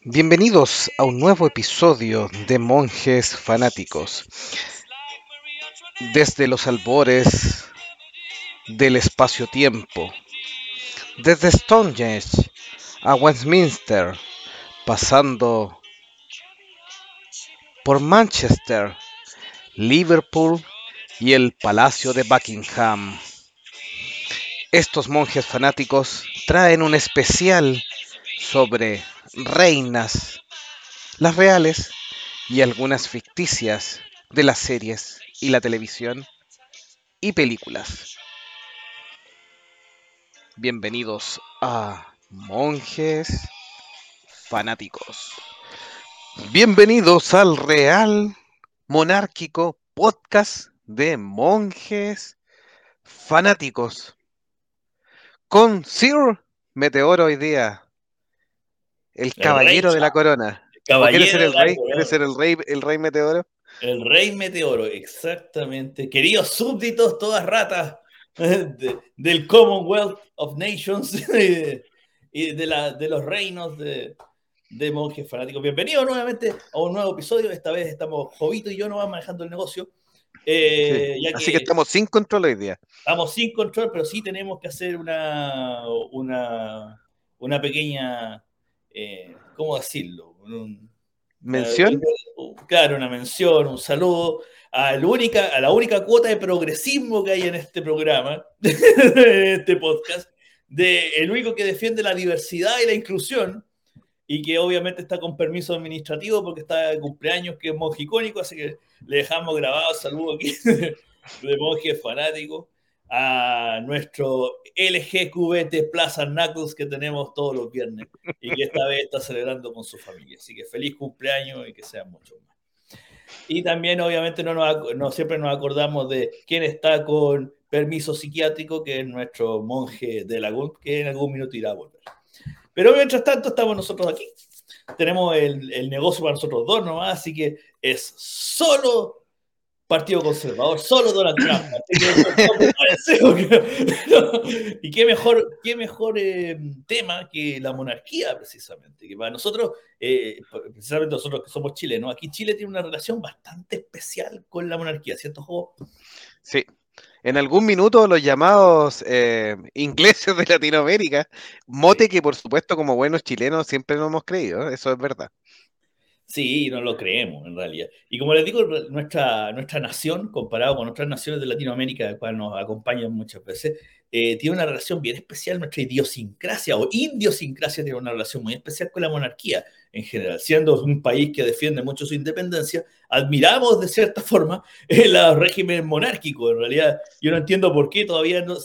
Bienvenidos a un nuevo episodio de Monjes Fanáticos. Desde los albores del espacio-tiempo, desde Stonehenge a Westminster, pasando por Manchester, Liverpool y el Palacio de Buckingham. Estos monjes fanáticos traen un especial sobre reinas, las reales y algunas ficticias de las series y la televisión y películas. Bienvenidos a Monjes Fanáticos. Bienvenidos al Real Monárquico Podcast de Monjes Fanáticos. Con Sir Meteoro hoy día, el, caballero de la corona. ¿Quieres ser el rey? ¿Quieres ser el rey, el rey meteoro? El rey meteoro, exactamente. Queridos súbditos, todas ratas del Commonwealth of Nations y de, la, de los reinos de, de monjes fanáticos. Bienvenidos nuevamente a un nuevo episodio. Esta vez estamos Jovito y yo no vamos manejando el negocio. Eh, Así que estamos sin control hoy día. Estamos sin control, pero sí tenemos que hacer una, una, una pequeña eh, ¿cómo decirlo? ¿Mención? claro, una mención, un saludo a la, única, a la única cuota de progresismo que hay en este programa, en este podcast, de el único que defiende la diversidad y la inclusión, y que obviamente está con permiso administrativo porque está de cumpleaños, que es monje icónico, así que le dejamos grabado saludo aquí de monje fanático a nuestro LGQBT Plaza Knuckles que tenemos todos los viernes y que esta vez está celebrando con su familia. Así que feliz cumpleaños y que sean muchos más. Y también, obviamente, no, no siempre nos acordamos de quién está con permiso psiquiátrico, que es nuestro monje de Lagún, que en algún minuto irá a volver. Pero mientras tanto, estamos nosotros aquí. Tenemos el, el negocio para nosotros dos nomás, así que es solo Partido Conservador, solo Donald Trump. y qué mejor, qué mejor eh, tema que la monarquía, precisamente. Que para nosotros, eh, precisamente nosotros que somos chilenos, aquí Chile tiene una relación bastante especial con la monarquía, ¿cierto, Jo? Sí. En algún minuto los llamados eh, ingleses de Latinoamérica, mote que por supuesto como buenos chilenos siempre no hemos creído, eso es verdad. Sí, no lo creemos en realidad. Y como les digo, nuestra, nuestra nación, comparado con otras naciones de Latinoamérica, de cual nos acompañan muchas veces, eh, tiene una relación bien especial, nuestra idiosincrasia o indiosincrasia tiene una relación muy especial con la monarquía en general. Siendo un país que defiende mucho su independencia, admiramos de cierta forma el régimen monárquico. En realidad, yo no entiendo por qué todavía no,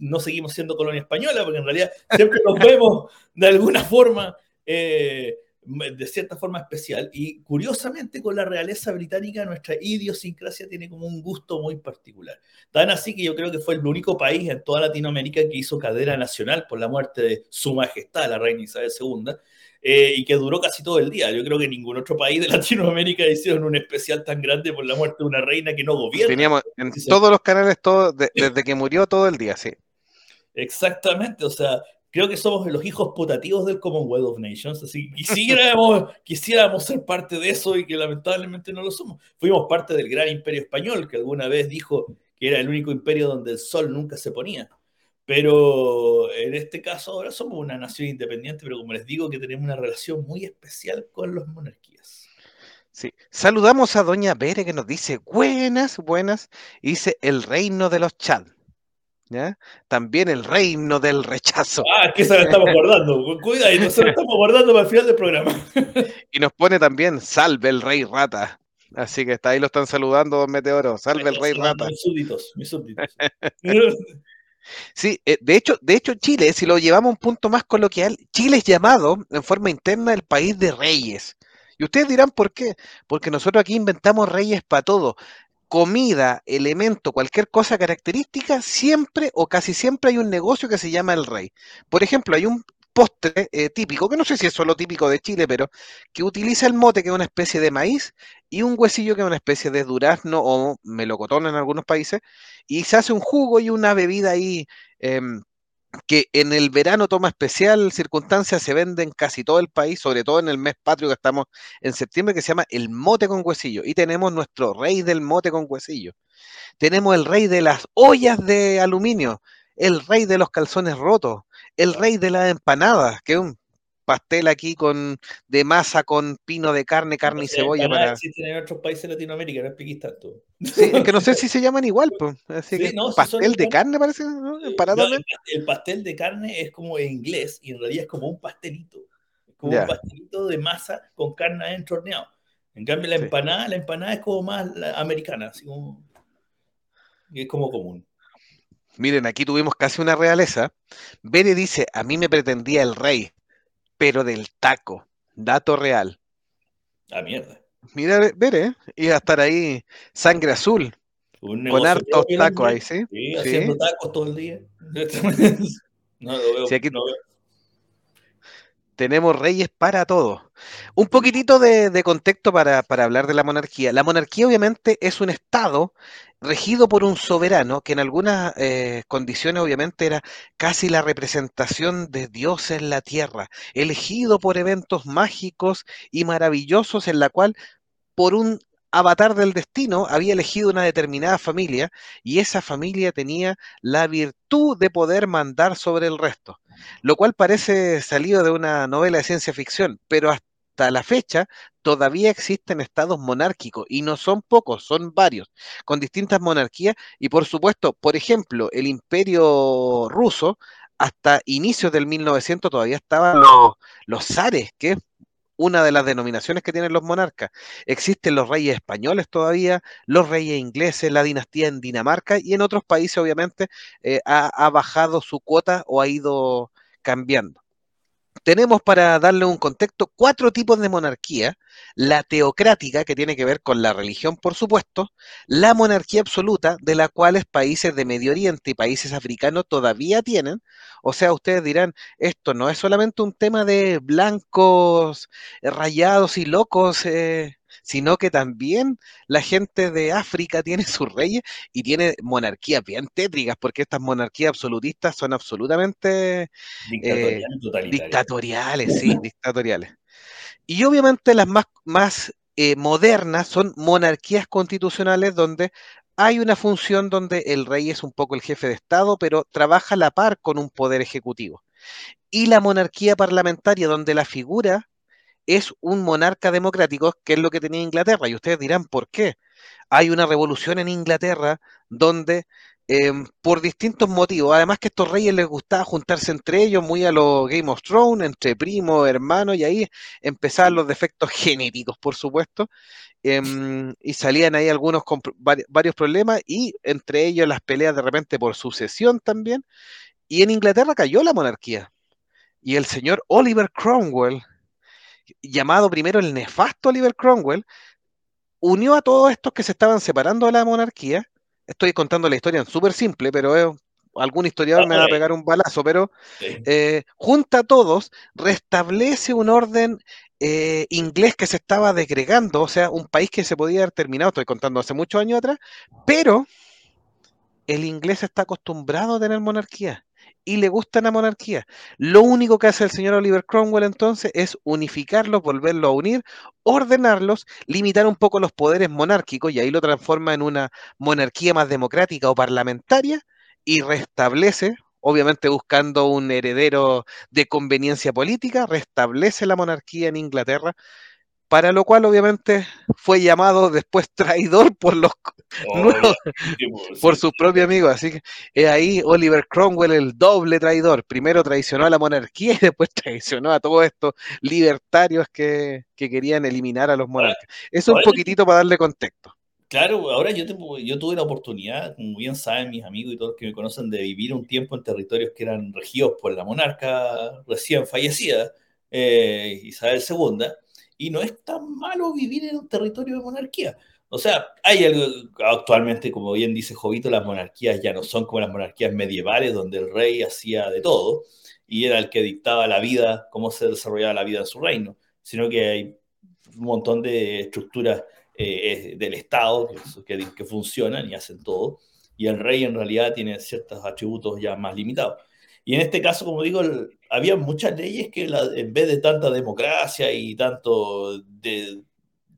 no seguimos siendo colonia española, porque en realidad siempre nos vemos de alguna forma. Eh, de cierta forma especial y curiosamente con la realeza británica nuestra idiosincrasia tiene como un gusto muy particular. Tan así que yo creo que fue el único país en toda Latinoamérica que hizo cadena nacional por la muerte de su majestad, la reina Isabel II, eh, y que duró casi todo el día. Yo creo que ningún otro país de Latinoamérica hicieron un especial tan grande por la muerte de una reina que no gobierna. Teníamos en todos los canales, todo, desde que murió todo el día, sí. Exactamente, o sea, creo que somos los hijos putativos del Commonwealth of Nations, así que quisiéramos, quisiéramos ser parte de eso y que lamentablemente no lo somos. Fuimos parte del gran imperio español, que alguna vez dijo que era el único imperio donde el sol nunca se ponía. Pero en este caso ahora somos una nación independiente, pero como les digo que tenemos una relación muy especial con las monarquías. Sí. Saludamos a Doña Bere que nos dice buenas, buenas, dice el reino de los Chad. También el reino del rechazo. Ah, que se lo estamos guardando. Cuidado, y se lo estamos guardando para el final del programa. y nos pone también salve el rey rata. Así que está ahí lo están saludando, don Meteoro. Salve el rey rata. Mis súbditos, mis súbditos. Sí, eh, de hecho, de hecho, Chile, si lo llevamos a un punto más coloquial, Chile es llamado en forma interna el país de reyes. Y ustedes dirán por qué. Porque nosotros aquí inventamos reyes para todo comida, elemento, cualquier cosa característica, siempre o casi siempre hay un negocio que se llama el rey. Por ejemplo, hay un postre eh, típico, que no sé si es solo típico de Chile, pero que utiliza el mote, que es una especie de maíz, y un huesillo, que es una especie de durazno o melocotón en algunos países, y se hace un jugo y una bebida ahí em, que en el verano toma especial circunstancia, se vende en casi todo el país, sobre todo en el mes patrio que estamos en septiembre, que se llama el mote con huesillo. Y tenemos nuestro rey del mote con huesillo. Tenemos el rey de las ollas de aluminio, el rey de los calzones rotos, el rey de las empanadas, que es un pastel aquí con de masa con pino de carne, carne y cebolla. Para... existen en otros países de Latinoamérica, no es tanto. Sí, es que no sé si se llaman igual, pues. Así sí, que no, pastel de carne parece, ¿no? no el, el, pastel de carne es como en inglés y en realidad es como un pastelito. Como yeah. un pastelito de masa con carne adentro horneado. En cambio, la empanada, sí. la empanada es como más americana, así como, es como común. Miren, aquí tuvimos casi una realeza. Bere dice, a mí me pretendía el rey, pero del taco. Dato real. La mierda. Mira, Bere, iba a estar ahí sangre azul. con hartos tacos ahí, ¿sí? Sí, haciendo ¿Sí? tacos todo el día. no lo veo. Aquí, no veo tenemos reyes para todo. Un poquitito de, de contexto para, para, hablar de la monarquía. La monarquía obviamente es un Estado regido por un soberano que en algunas eh, condiciones obviamente era casi la representación de Dios en la tierra, elegido por eventos mágicos y maravillosos en la cual por un avatar del destino había elegido una determinada familia y esa familia tenía la virtud de poder mandar sobre el resto, lo cual parece salido de una novela de ciencia ficción, pero hasta la fecha todavía existen estados monárquicos y no son pocos, son varios, con distintas monarquías y por supuesto, por ejemplo, el imperio ruso hasta inicios del 1900 todavía estaban los, los zares, que es una de las denominaciones que tienen los monarcas. Existen los reyes españoles todavía, los reyes ingleses, la dinastía en Dinamarca y en otros países obviamente eh, ha, ha, bajado su cuota o ha ido cambiando. Tenemos para darle un contexto cuatro tipos de monarquía. La teocrática, que tiene que ver con la religión, por supuesto. La monarquía absoluta, de la cual países de Medio Oriente y países africanos todavía tienen. O sea, ustedes dirán, esto no es solamente un tema de blancos rayados y locos, eh, sino que también la gente de África tiene sus reyes y tiene monarquías bien tétricas, porque estas monarquías absolutistas son absolutamente dictatoriales, eh, dictatoriales sí, dictatoriales. Y obviamente las más, más eh, modernas son monarquías constitucionales donde hay una función donde el rey es un poco el jefe de Estado, pero trabaja a la par con un poder ejecutivo. Y la monarquía parlamentaria, donde la figura es un monarca democrático, que es lo que tenía Inglaterra. Y ustedes dirán, ¿por qué? Hay una revolución en Inglaterra donde, eh, por distintos motivos, además que a estos reyes les gustaba juntarse entre ellos, muy a los Game of Thrones, entre primos, hermanos, y ahí empezaban los defectos genéticos, por supuesto, eh, y salían ahí algunos varios problemas, y entre ellos las peleas de repente por sucesión también. Y en Inglaterra cayó la monarquía. Y el señor Oliver Cromwell, llamado primero el nefasto Oliver Cromwell, unió a todos estos que se estaban separando de la monarquía. Estoy contando la historia en súper simple, pero algún historiador me va a pegar un balazo, pero sí. eh, junta a todos, restablece un orden eh, inglés que se estaba degregando, o sea, un país que se podía haber terminado, estoy contando hace muchos años atrás, pero el inglés está acostumbrado a tener monarquía y le gusta la monarquía. Lo único que hace el señor Oliver Cromwell entonces es unificarlos, volverlos a unir, ordenarlos, limitar un poco los poderes monárquicos y ahí lo transforma en una monarquía más democrática o parlamentaria y restablece, obviamente buscando un heredero de conveniencia política, restablece la monarquía en Inglaterra para lo cual obviamente fue llamado después traidor por los oh, nuevos, por sus propios amigos. Así que es ahí Oliver Cromwell el doble traidor. Primero traicionó a la monarquía y después traicionó a todos estos libertarios que, que querían eliminar a los monarcas. Eso un poquitito para darle contexto. Claro, ahora yo, te, yo tuve la oportunidad, como bien saben mis amigos y todos que me conocen, de vivir un tiempo en territorios que eran regidos por la monarca recién fallecida, eh, Isabel II y no es tan malo vivir en un territorio de monarquía. O sea, hay algo, actualmente, como bien dice Jovito, las monarquías ya no son como las monarquías medievales, donde el rey hacía de todo y era el que dictaba la vida, cómo se desarrollaba la vida en su reino, sino que hay un montón de estructuras eh, del Estado que, funcionan y hacen todo, y el rey en realidad tiene ciertos atributos ya más limitados. Y en este caso, como digo, había muchas leyes que la, en vez de tanta democracia y tanto de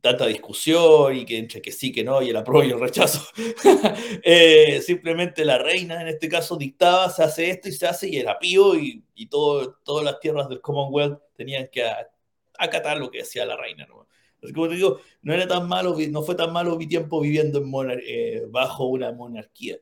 tanta discusión y que entre que sí, que no, y el apruebo y el rechazo. eh, simplemente la reina, en este caso, dictaba, se hace esto y se hace, y era pío, y, y todo, todas las tierras del Commonwealth tenían que acatar lo que decía la reina. ¿no? Así como te digo, no era tan malo, no fue tan malo mi tiempo viviendo en eh, bajo una monarquía,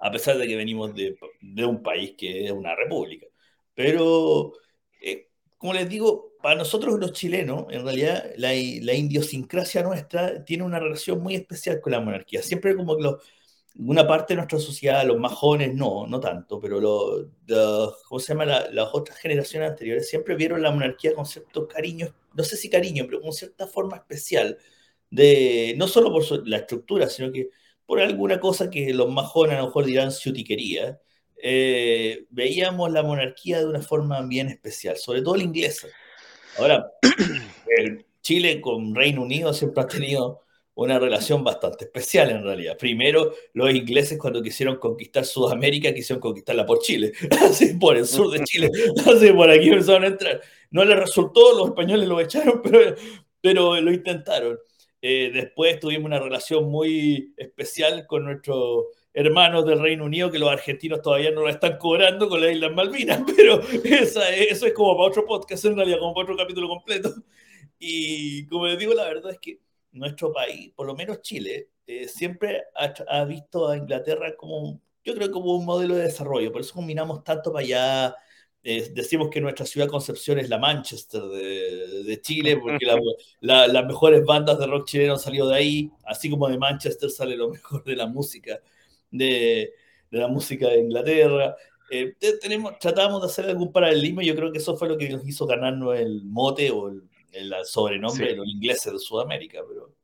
a pesar de que venimos de, un país que es una república. Pero, eh, como les digo, para nosotros los chilenos, en realidad, la, la, idiosincrasia nuestra tiene una relación muy especial con la monarquía. Siempre como que una parte de nuestra sociedad, los más jóvenes no, no tanto, pero lo, the, ¿cómo se llama? La, las otras generaciones anteriores siempre vieron la monarquía con cierto cariño, no sé si cariño, pero con cierta forma especial, de, no solo por su, la estructura, sino que por alguna cosa que los más jóvenes a lo mejor dirán ciutiquería, eh, veíamos la monarquía de una forma bien especial, sobre todo la inglesa. Ahora, Chile con Reino Unido siempre ha tenido una relación bastante especial en realidad. Primero, los ingleses cuando quisieron conquistar Sudamérica quisieron conquistarla por Chile, así por el sur de Chile, así por aquí empezaron a entrar. No les resultó, los españoles lo echaron, pero, pero lo intentaron. Eh, después tuvimos una relación muy especial con nuestros hermanos del Reino Unido, que los argentinos todavía no la están cobrando con las Islas Malvinas, pero esa, eso es como para otro podcast, en realidad, como para otro capítulo completo. Y como les digo, la verdad es que nuestro país, por lo menos Chile, eh, siempre ha, ha, visto a Inglaterra como, yo creo, como un modelo de desarrollo. Por eso combinamos tanto para allá. Eh, decimos que nuestra ciudad Concepción es la Manchester de, de Chile, porque la, la, las mejores bandas de rock chileno han salido de ahí, así como de Manchester sale lo mejor de la música, de, de la música de Inglaterra. Eh, tenemos, tratamos de hacer algún paralelismo y yo creo que eso fue lo que nos hizo ganarnos el mote o el, el sobrenombre sí. de los ingleses de Sudamérica, pero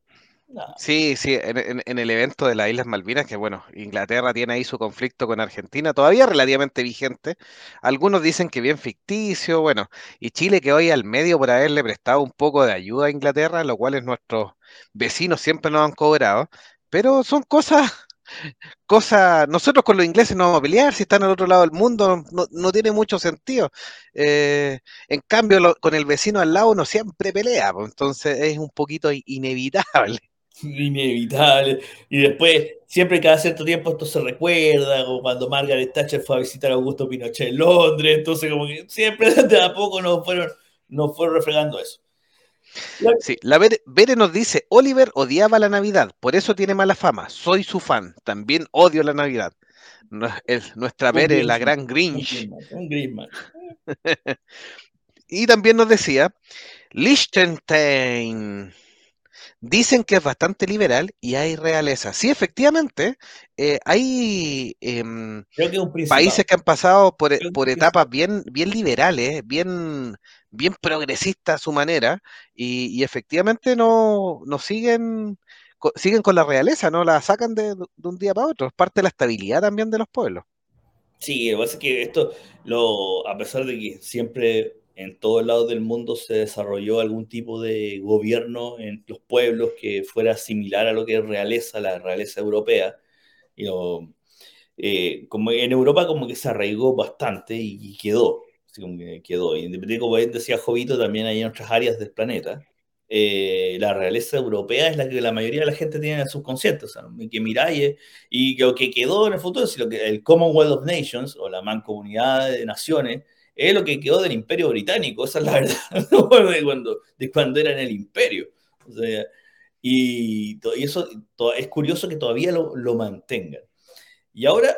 Sí, sí, en, el evento de las Islas Malvinas, que bueno, Inglaterra tiene ahí su conflicto con Argentina, todavía relativamente vigente. Algunos dicen que bien ficticio, bueno, y Chile que hoy al medio por haberle prestado un poco de ayuda a Inglaterra, lo cual es nuestros vecinos siempre nos han cobrado, pero son cosas cosa, nosotros con los ingleses no vamos a pelear, si están al otro lado del mundo, no, no tiene mucho sentido. Eh, en cambio, con el vecino al lado uno siempre pelea, pues, entonces es un poquito inevitable. Inevitable. Y después, siempre cada cierto tiempo esto se recuerda, como cuando Margaret Thatcher fue a visitar a Augusto Pinochet en Londres, entonces como que siempre de a poco nos fueron, nos fueron refregando eso. Sí, la Bere, Bere, nos dice, Oliver odiaba la Navidad, por eso tiene mala fama, soy su fan, también odio la Navidad. nuestra Bere, la gran Grinch. Un Grinch. y también nos decía, Liechtenstein. Dicen que es bastante liberal y hay realeza. Sí, efectivamente, eh, hay eh, que países que han pasado por, por etapas bien, bien liberales, bien, bien progresistas a su manera, y, y efectivamente no, no siguen, siguen con la realeza, no la sacan de, de, un día para otro. Es parte de la estabilidad también de los pueblos. Sí, lo que pasa es que esto, lo, a pesar de que siempre en todos lados del mundo se desarrolló algún tipo de gobierno en los pueblos que fuera similar a lo que es realeza, la realeza europea. Y eh, como en Europa como que se arraigó bastante y, y quedó, así como que quedó. Independientemente, como decía Jovito, también hay otras áreas del planeta. Eh, la realeza europea es la que la mayoría de la gente tiene en el subconsciente, o que miráis y que lo que quedó en el futuro es lo que el Commonwealth of Nations o la mancomunidad de naciones es lo que quedó del imperio británico, esa es la verdad, de, cuando, de cuando era en el imperio. O y, eso es curioso que todavía lo, lo, mantengan. Y ahora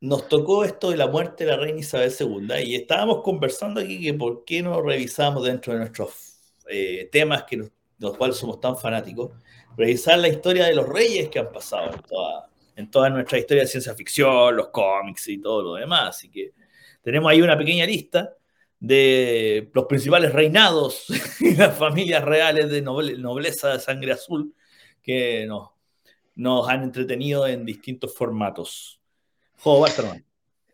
nos tocó esto de la muerte de la reina Isabel II y estábamos conversando aquí que por qué no revisamos dentro de nuestros eh, temas que nos, los cuales somos tan fanáticos, revisar la historia de los reyes que han pasado en toda, en toda nuestra historia de ciencia ficción, los cómics y todo lo demás. Así que tenemos ahí una pequeña lista de los principales reinados y las familias reales de noble, nobleza de sangre azul que nos, nos han entretenido en distintos formatos. Jo, Barcelona.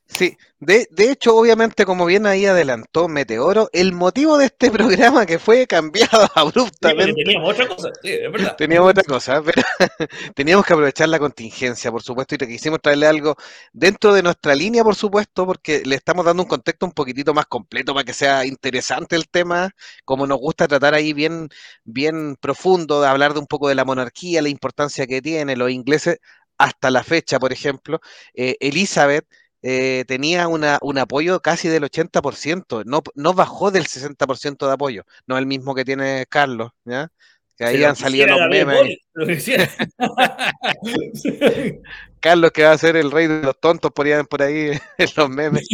Sí, de, de, hecho, obviamente, como bien ahí adelantó Meteoro, el motivo de este programa que fue cambiado abruptamente. Sí, teníamos otra cosa, sí, es verdad. Teníamos otra cosa, pero teníamos que aprovechar la contingencia, por supuesto, y te quisimos traerle algo dentro de nuestra línea, por supuesto, porque le estamos dando un contexto un poquitito más completo para que sea interesante el tema, como nos gusta tratar ahí bien, bien profundo, de hablar de un poco de la monarquía, la importancia que tiene, los ingleses hasta la fecha, por ejemplo, eh, Elizabeth eh, tenía una, un apoyo casi del 80%, no, no bajó del 60% de apoyo, no el mismo que tiene Carlos, ¿ya? Que ahí han salido los memes. Carlos que va a ser el rey de los tontos por ahí, por ahí en los memes.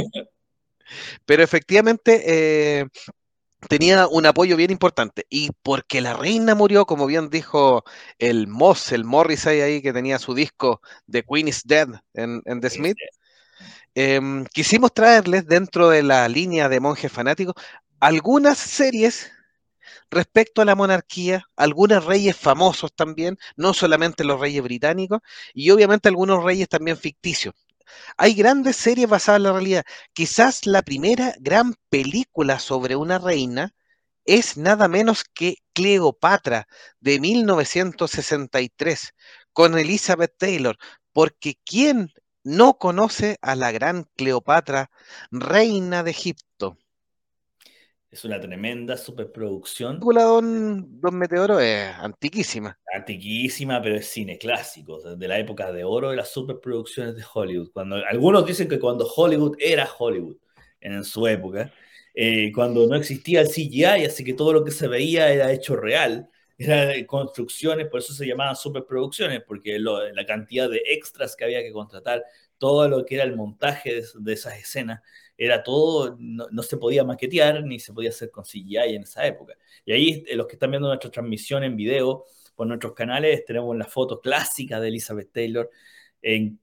Pero efectivamente eh, tenía un apoyo bien importante. Y porque la reina murió, como bien dijo el Moss, el Morris ahí, que tenía su disco The Queen is Dead en, en The Smith, eh, quisimos traerles dentro de la línea de monjes fanáticos algunas series respecto a la monarquía, algunos reyes famosos también, no solamente los reyes británicos, y obviamente algunos reyes también ficticios. Hay grandes series basadas en la realidad. Quizás la primera gran película sobre una reina es nada menos que Cleopatra de 1963 con Elizabeth Taylor, porque ¿quién no conoce a la gran Cleopatra, reina de Egipto. Es una tremenda superproducción. La don, don Meteoro es antiquísima. Antiquísima, pero es cine clásico, de la época de oro de las superproducciones de Hollywood. Cuando, algunos dicen que cuando Hollywood era Hollywood, en su época, eh, cuando no existía el CGI, así que todo lo que se veía era hecho real, eran construcciones, por eso se llamaban superproducciones, porque la cantidad de extras que había que contratar, todo lo que era el montaje de, de esas escenas, era todo, no, se podía maquetear ni se podía hacer con CGI en esa época. Y ahí los que están viendo nuestra transmisión en video por nuestros canales, tenemos la foto clásica de Elizabeth Taylor en,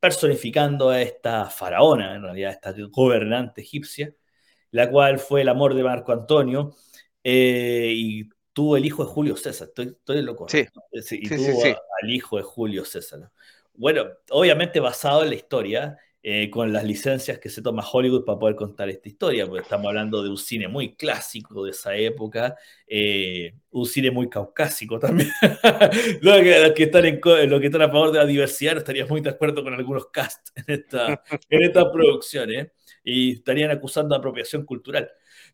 personificando a esta faraona, en realidad esta gobernante egipcia, la cual fue el amor de Marco Antonio. Eh, y tuvo el hijo de Julio César, estoy, estoy loco. Sí, sí, y sí, tuvo sí, a, al hijo de Julio César. Bueno, obviamente basado en la historia, eh, con las licencias que se toma Hollywood para poder contar esta historia, porque estamos hablando de un cine muy clásico de esa época, eh, un cine muy caucásico también. los, que, los, que están en, los que están a favor de la diversidad estarían muy de acuerdo con algunos casts en, esta, en estas producciones y estarían acusando de apropiación cultural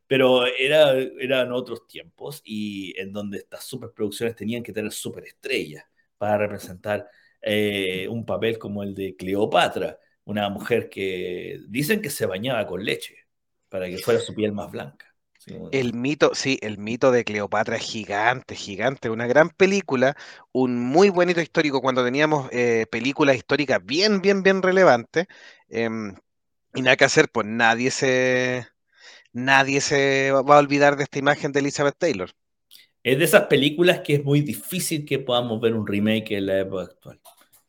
pero era, eran otros tiempos y en donde estas superproducciones tenían que tener superestrellas para representar eh, un papel como el de Cleopatra, una mujer que dicen que se bañaba con leche para que fuera su piel más blanca. El mito, sí, el mito de Cleopatra es gigante, gigante, una gran película, un muy buen hito histórico cuando teníamos eh, películas históricas bien, bien, bien relevantes. Eh, y nada que hacer, pues nadie se, nadie se va a olvidar de esta imagen de Elizabeth Taylor. Es de esas películas que es muy difícil que podamos ver un remake en la época actual,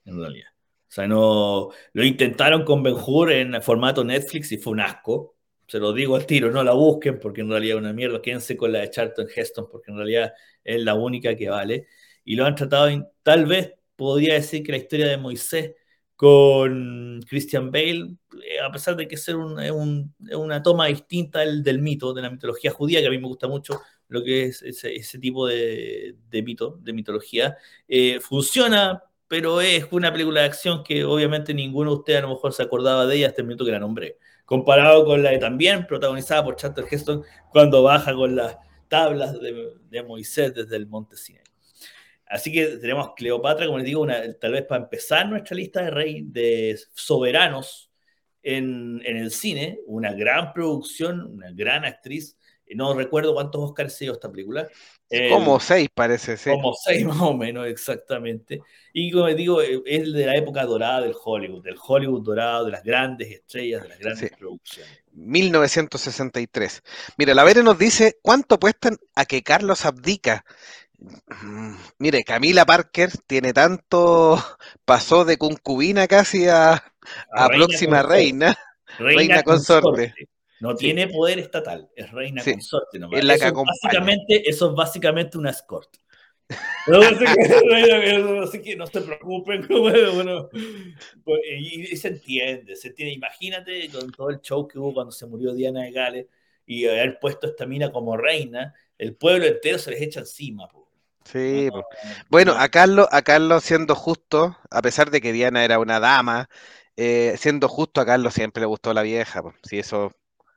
en realidad. O sea, no lo intentaron con Ben Hur en formato Netflix y fue un asco. Se lo digo al tiro, no la busquen porque en realidad es una mierda. Quédense con la de Charlton Heston porque en realidad es la única que vale. Y lo han tratado, tal vez podría decir que la historia de Moisés con Christian Bale, eh, a pesar de que ser un, un, una toma distinta del, del, mito, de la mitología judía, que a mí me gusta mucho lo que es ese, tipo de, mito, de mitología, eh, funciona, pero es una película de acción que obviamente ninguno de ustedes a lo mejor se acordaba de ella hasta el minuto que la nombré. Comparado con la de también protagonizada por Charlton Heston cuando baja con las tablas de, de Moisés desde el monte Sinai. Así que tenemos Cleopatra, como les digo, una, tal vez para empezar nuestra lista de rey de soberanos en, en, el cine, una gran producción, una gran actriz. No recuerdo cuántos Oscars se dio esta película. Como eh, seis, parece, sí. Como seis más o menos, exactamente. Y como les digo, es de la época dorada del Hollywood, del Hollywood dorado, de las grandes estrellas, de las grandes sí. producciones. 1963. Mira, la Vere nos dice cuánto apuestan a que Carlos abdica Mire, Camila Parker tiene tanto, pasó de concubina casi a, a, a reina próxima consorte. reina, reina, reina consorte. consorte. No sí. tiene poder estatal, es reina sí. consorte nomás. Es la eso, que básicamente, eso es básicamente una escort. No, así que no se preocupen. Bueno, bueno. Pues, y, se entiende, se entiende. Imagínate con todo el show que hubo cuando se murió Diana de Gales y haber puesto esta mina como reina, el pueblo entero se les echa encima. Sí, bueno, a Carlos, a Carlos siendo justo, a pesar de que Diana era una dama, eh, siendo justo a Carlos siempre le gustó la vieja. Si eso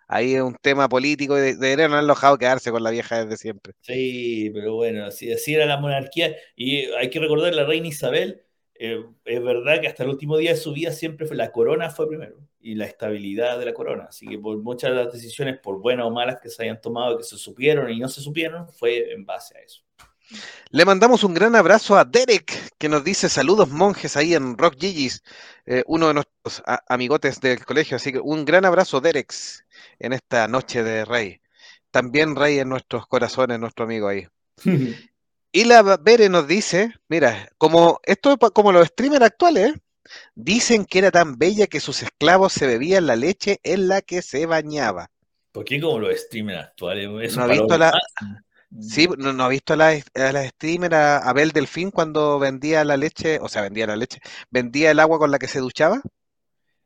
ahí es un tema político y deberían no haber dejado quedarse con la vieja desde siempre. Sí, pero bueno, así, así era la monarquía. Y hay que recordar la reina Isabel. Eh, es verdad que hasta el último día de su vida siempre fue la corona fue primero y la estabilidad de la corona. Así que por muchas de las decisiones, por buenas o malas que se hayan tomado, que se supieron y no se supieron, fue en base a eso. Le mandamos un gran abrazo a Derek, que nos dice saludos monjes ahí en Rock Gigis, eh, uno de nuestros amigotes del colegio. Así que un gran abrazo, Derek, en esta noche de Rey. También Rey en nuestros corazones, nuestro amigo ahí. y la Bere nos dice, mira, como esto como los streamers actuales, dicen que era tan bella que sus esclavos se bebían la leche en la que se bañaba. ¿Por qué como los streamers actuales? ¿No ha visto la, Sí, ¿no, ha visto a la, a streamer, a Abel Delfín, cuando vendía la leche, o sea, vendía la leche, vendía el agua con la que se duchaba?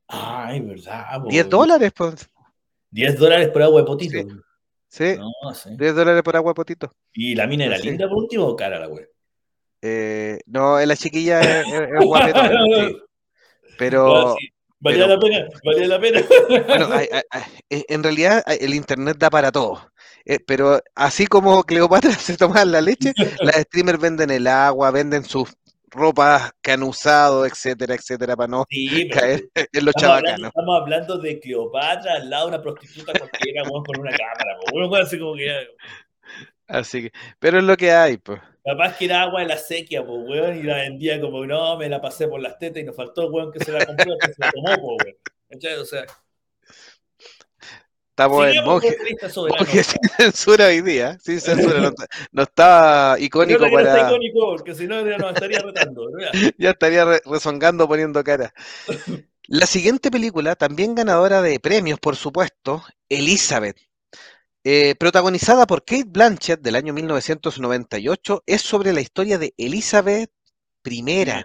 Ay, verdad. 10 dólares, pues. 10 dólares por agua de potito. Sí, 10 dólares por agua de potito. ¿Y la mina era linda por último o cara la web? Eh, no, la chiquilla es, es, guapetona, sí. Pero, Valía la pena, valía la pena. Bueno, en realidad el internet da para todo. Eh, pero así como Cleopatra se toma la leche, las streamers venden el agua, venden sus ropas que han usado, etcétera, etcétera, para no caer en los chavacanos. Estamos hablando de Cleopatra al lado de una prostituta cualquiera con una cámara. Uno puede así como que... Así que, pero es lo que hay, pues. Capaz que era agua de la sequía, pues, weón, y la vendía como, no, me la pasé por las tetas y nos faltó weón que se la compró, que se la tomó, pues, weón. O sea... Estamos en monje, monje sin censura hoy día, sin censura. No, no está icónico para. No está icónico, porque si no ya nos estaría retando. ya estaría rezongando poniendo cara. La siguiente película, también ganadora de premios, por supuesto, Elizabeth. Eh, protagonizada por Kate Blanchett del año 1998, es sobre la historia de Elizabeth I,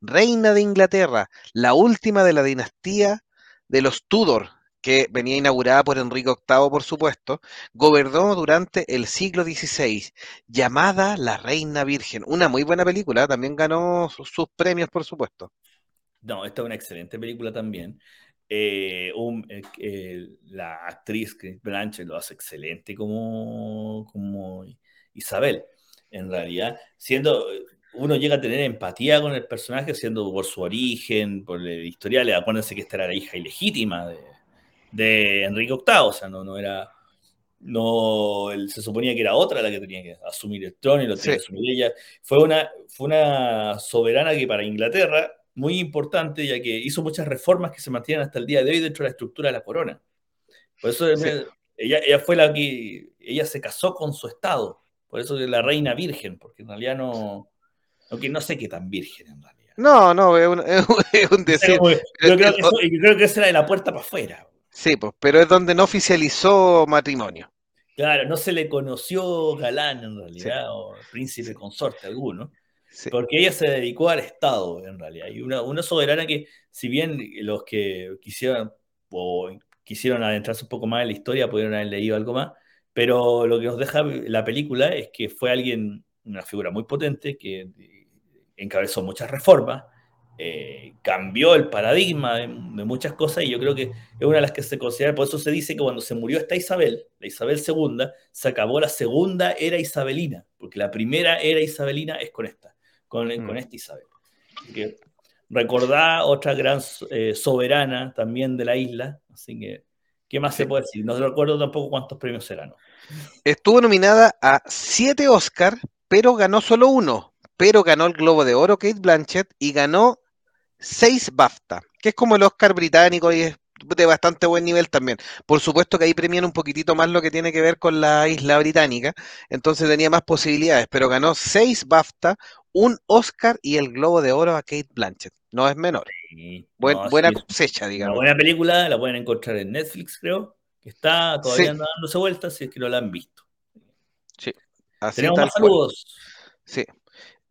reina de Inglaterra, la última de la dinastía de los Tudor, que venía inaugurada por Enrique VIII, por supuesto, gobernó durante el siglo XVI, llamada La Reina Virgen. Una muy buena película, también ganó sus premios, por supuesto. No, esta es una excelente película también. Eh, eh, eh, la actriz Chris Blanchett lo hace excelente como, como Isabel, en realidad, siendo uno llega a tener empatía con el personaje, siendo por su origen, por el historial. Acuérdense que esta era la hija ilegítima de, de Enrique VIII, o sea, no, no era, no, él, se suponía que era otra la que tenía que asumir el trono y lo tenía que asumir ella. Fue una, fue una soberana que para Inglaterra, muy importante, ya que hizo muchas reformas que se mantienen hasta el día de hoy dentro de la estructura de la corona. Por eso ella, ella fue la que, ella se casó con su estado, por eso es la reina virgen, porque en realidad no, no, no sé qué tan virgen en realidad. No, no, es un, es un decir. Yo creo, que eso, yo creo que esa era de la puerta para afuera. Sí, pues, pero es donde no oficializó matrimonio. Claro, no se le conoció galán en realidad, o príncipe consorte alguno, porque ella se dedicó al Estado en realidad. Y una, una soberana que, si bien los que quisieron o quisieron adentrarse un poco más en la historia, pudieron haber leído algo más, pero lo que nos deja la película es que fue alguien, una figura muy potente, que encabezó muchas reformas, eh, cambió el paradigma de, muchas cosas y yo creo que es una de las que se considera, por eso se dice que cuando se murió esta Isabel, la Isabel II, se acabó la segunda era isabelina, porque la primera era isabelina es con esta, con, mm. con esta Isabel. Que recordá otra gran eh, soberana también de la isla, así que, ¿qué más se puede decir? No recuerdo tampoco cuántos premios serán. Estuvo nominada a siete Oscar, pero ganó solo uno, pero ganó el Globo de Oro Kate Blanchett y ganó seis BAFTA, que es como el Oscar británico y es de bastante buen nivel también. Por supuesto que ahí premian un poquitito más lo que tiene que ver con la isla británica, entonces tenía más posibilidades, pero ganó seis BAFTA, un Oscar y el Globo de Oro a Kate Blanchett. No es menor. buena cosecha, digamos. Una buena película, la pueden encontrar en Netflix, creo, que está todavía dándose vueltas si es que no la han visto. Sí. Tenemos más saludos. Sí.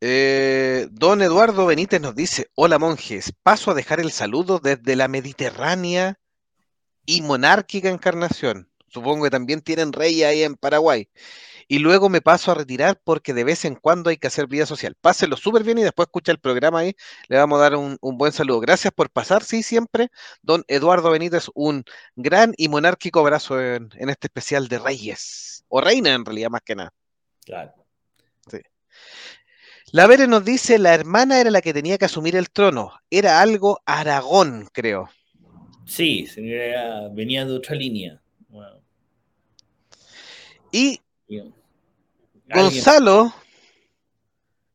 Eh, don Eduardo Benítez nos dice, hola monjes, paso a dejar el saludo desde la Mediterránea y monárquica encarnación. Supongo que también tienen rey ahí en Paraguay. Y luego me paso a retirar porque de vez en cuando hay que hacer vida social. Pásenlo súper bien y después escucha el programa ahí. Le vamos a dar un, un, buen saludo. Gracias por pasar, sí, siempre. Don Eduardo Benítez, un gran y monárquico abrazo en, en este especial de Reyes. O Reina, en realidad, más que nada. Claro. Sí. La Vere nos dice, la hermana era la que tenía que asumir el trono. Era algo Aragón, creo. Sí, era, venía de otra línea. Wow. Y Gonzalo,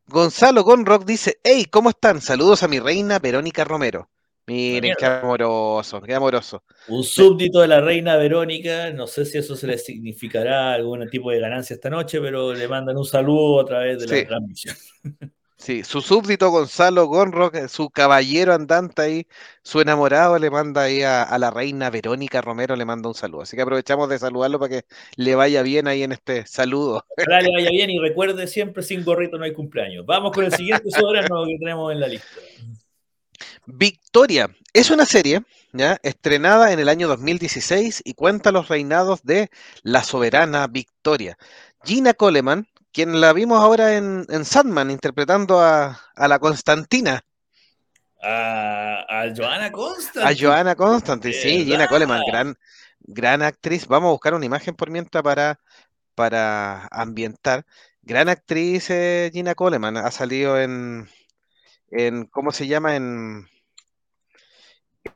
Gonzalo Gonrock dice, hey, ¿cómo están? Saludos a mi reina Verónica Romero. Miren, qué amoroso, qué amoroso. Un súbdito de la reina Verónica, no sé si eso se le significará algún tipo de ganancia esta noche, pero le mandan un saludo a través de la Sí. transmisión. Sí, su súbdito Gonzalo Gonrock, su caballero andante ahí, su enamorado le manda ahí a, a la reina Verónica Romero, le manda un saludo. Así que aprovechamos de saludarlo para que le vaya bien ahí en este saludo. Ojalá le vaya bien y recuerde siempre, sin gorrito no hay cumpleaños. Vamos con el siguiente soberano que tenemos en la lista. Victoria es una serie ¿ya? estrenada en el año 2016 y cuenta los reinados de la soberana Victoria. Gina Coleman, quien la vimos ahora en, en Sandman interpretando a, a la Constantina. A, a Joanna Constantine. A Joanna Constantine, sí, Gina. Coleman, gran, gran actriz. Vamos a buscar una imagen por mientras para, para ambientar. Gran actriz eh, Gina Coleman, ha salido en, en ¿cómo se llama? En,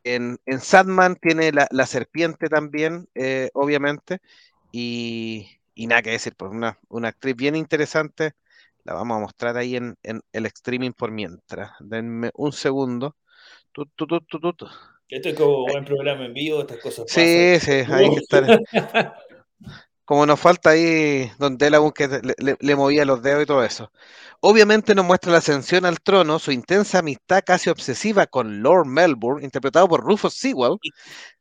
en, en Sandman tiene la, la serpiente también, eh, obviamente, y, y nada que decir, pues una, una actriz bien interesante. La vamos a mostrar ahí en, en el streaming por mientras. Denme un segundo. Esto es como buen programa en vivo, estas cosas Sí, pasan. sí, hay que estar. Como nos falta ahí Don Delagún que le, le- le movía los dedos y todo eso. Obviamente nos muestra la ascensión al trono, su intensa amistad casi obsesiva con Lord Melbourne, interpretado por Rufus Sewell,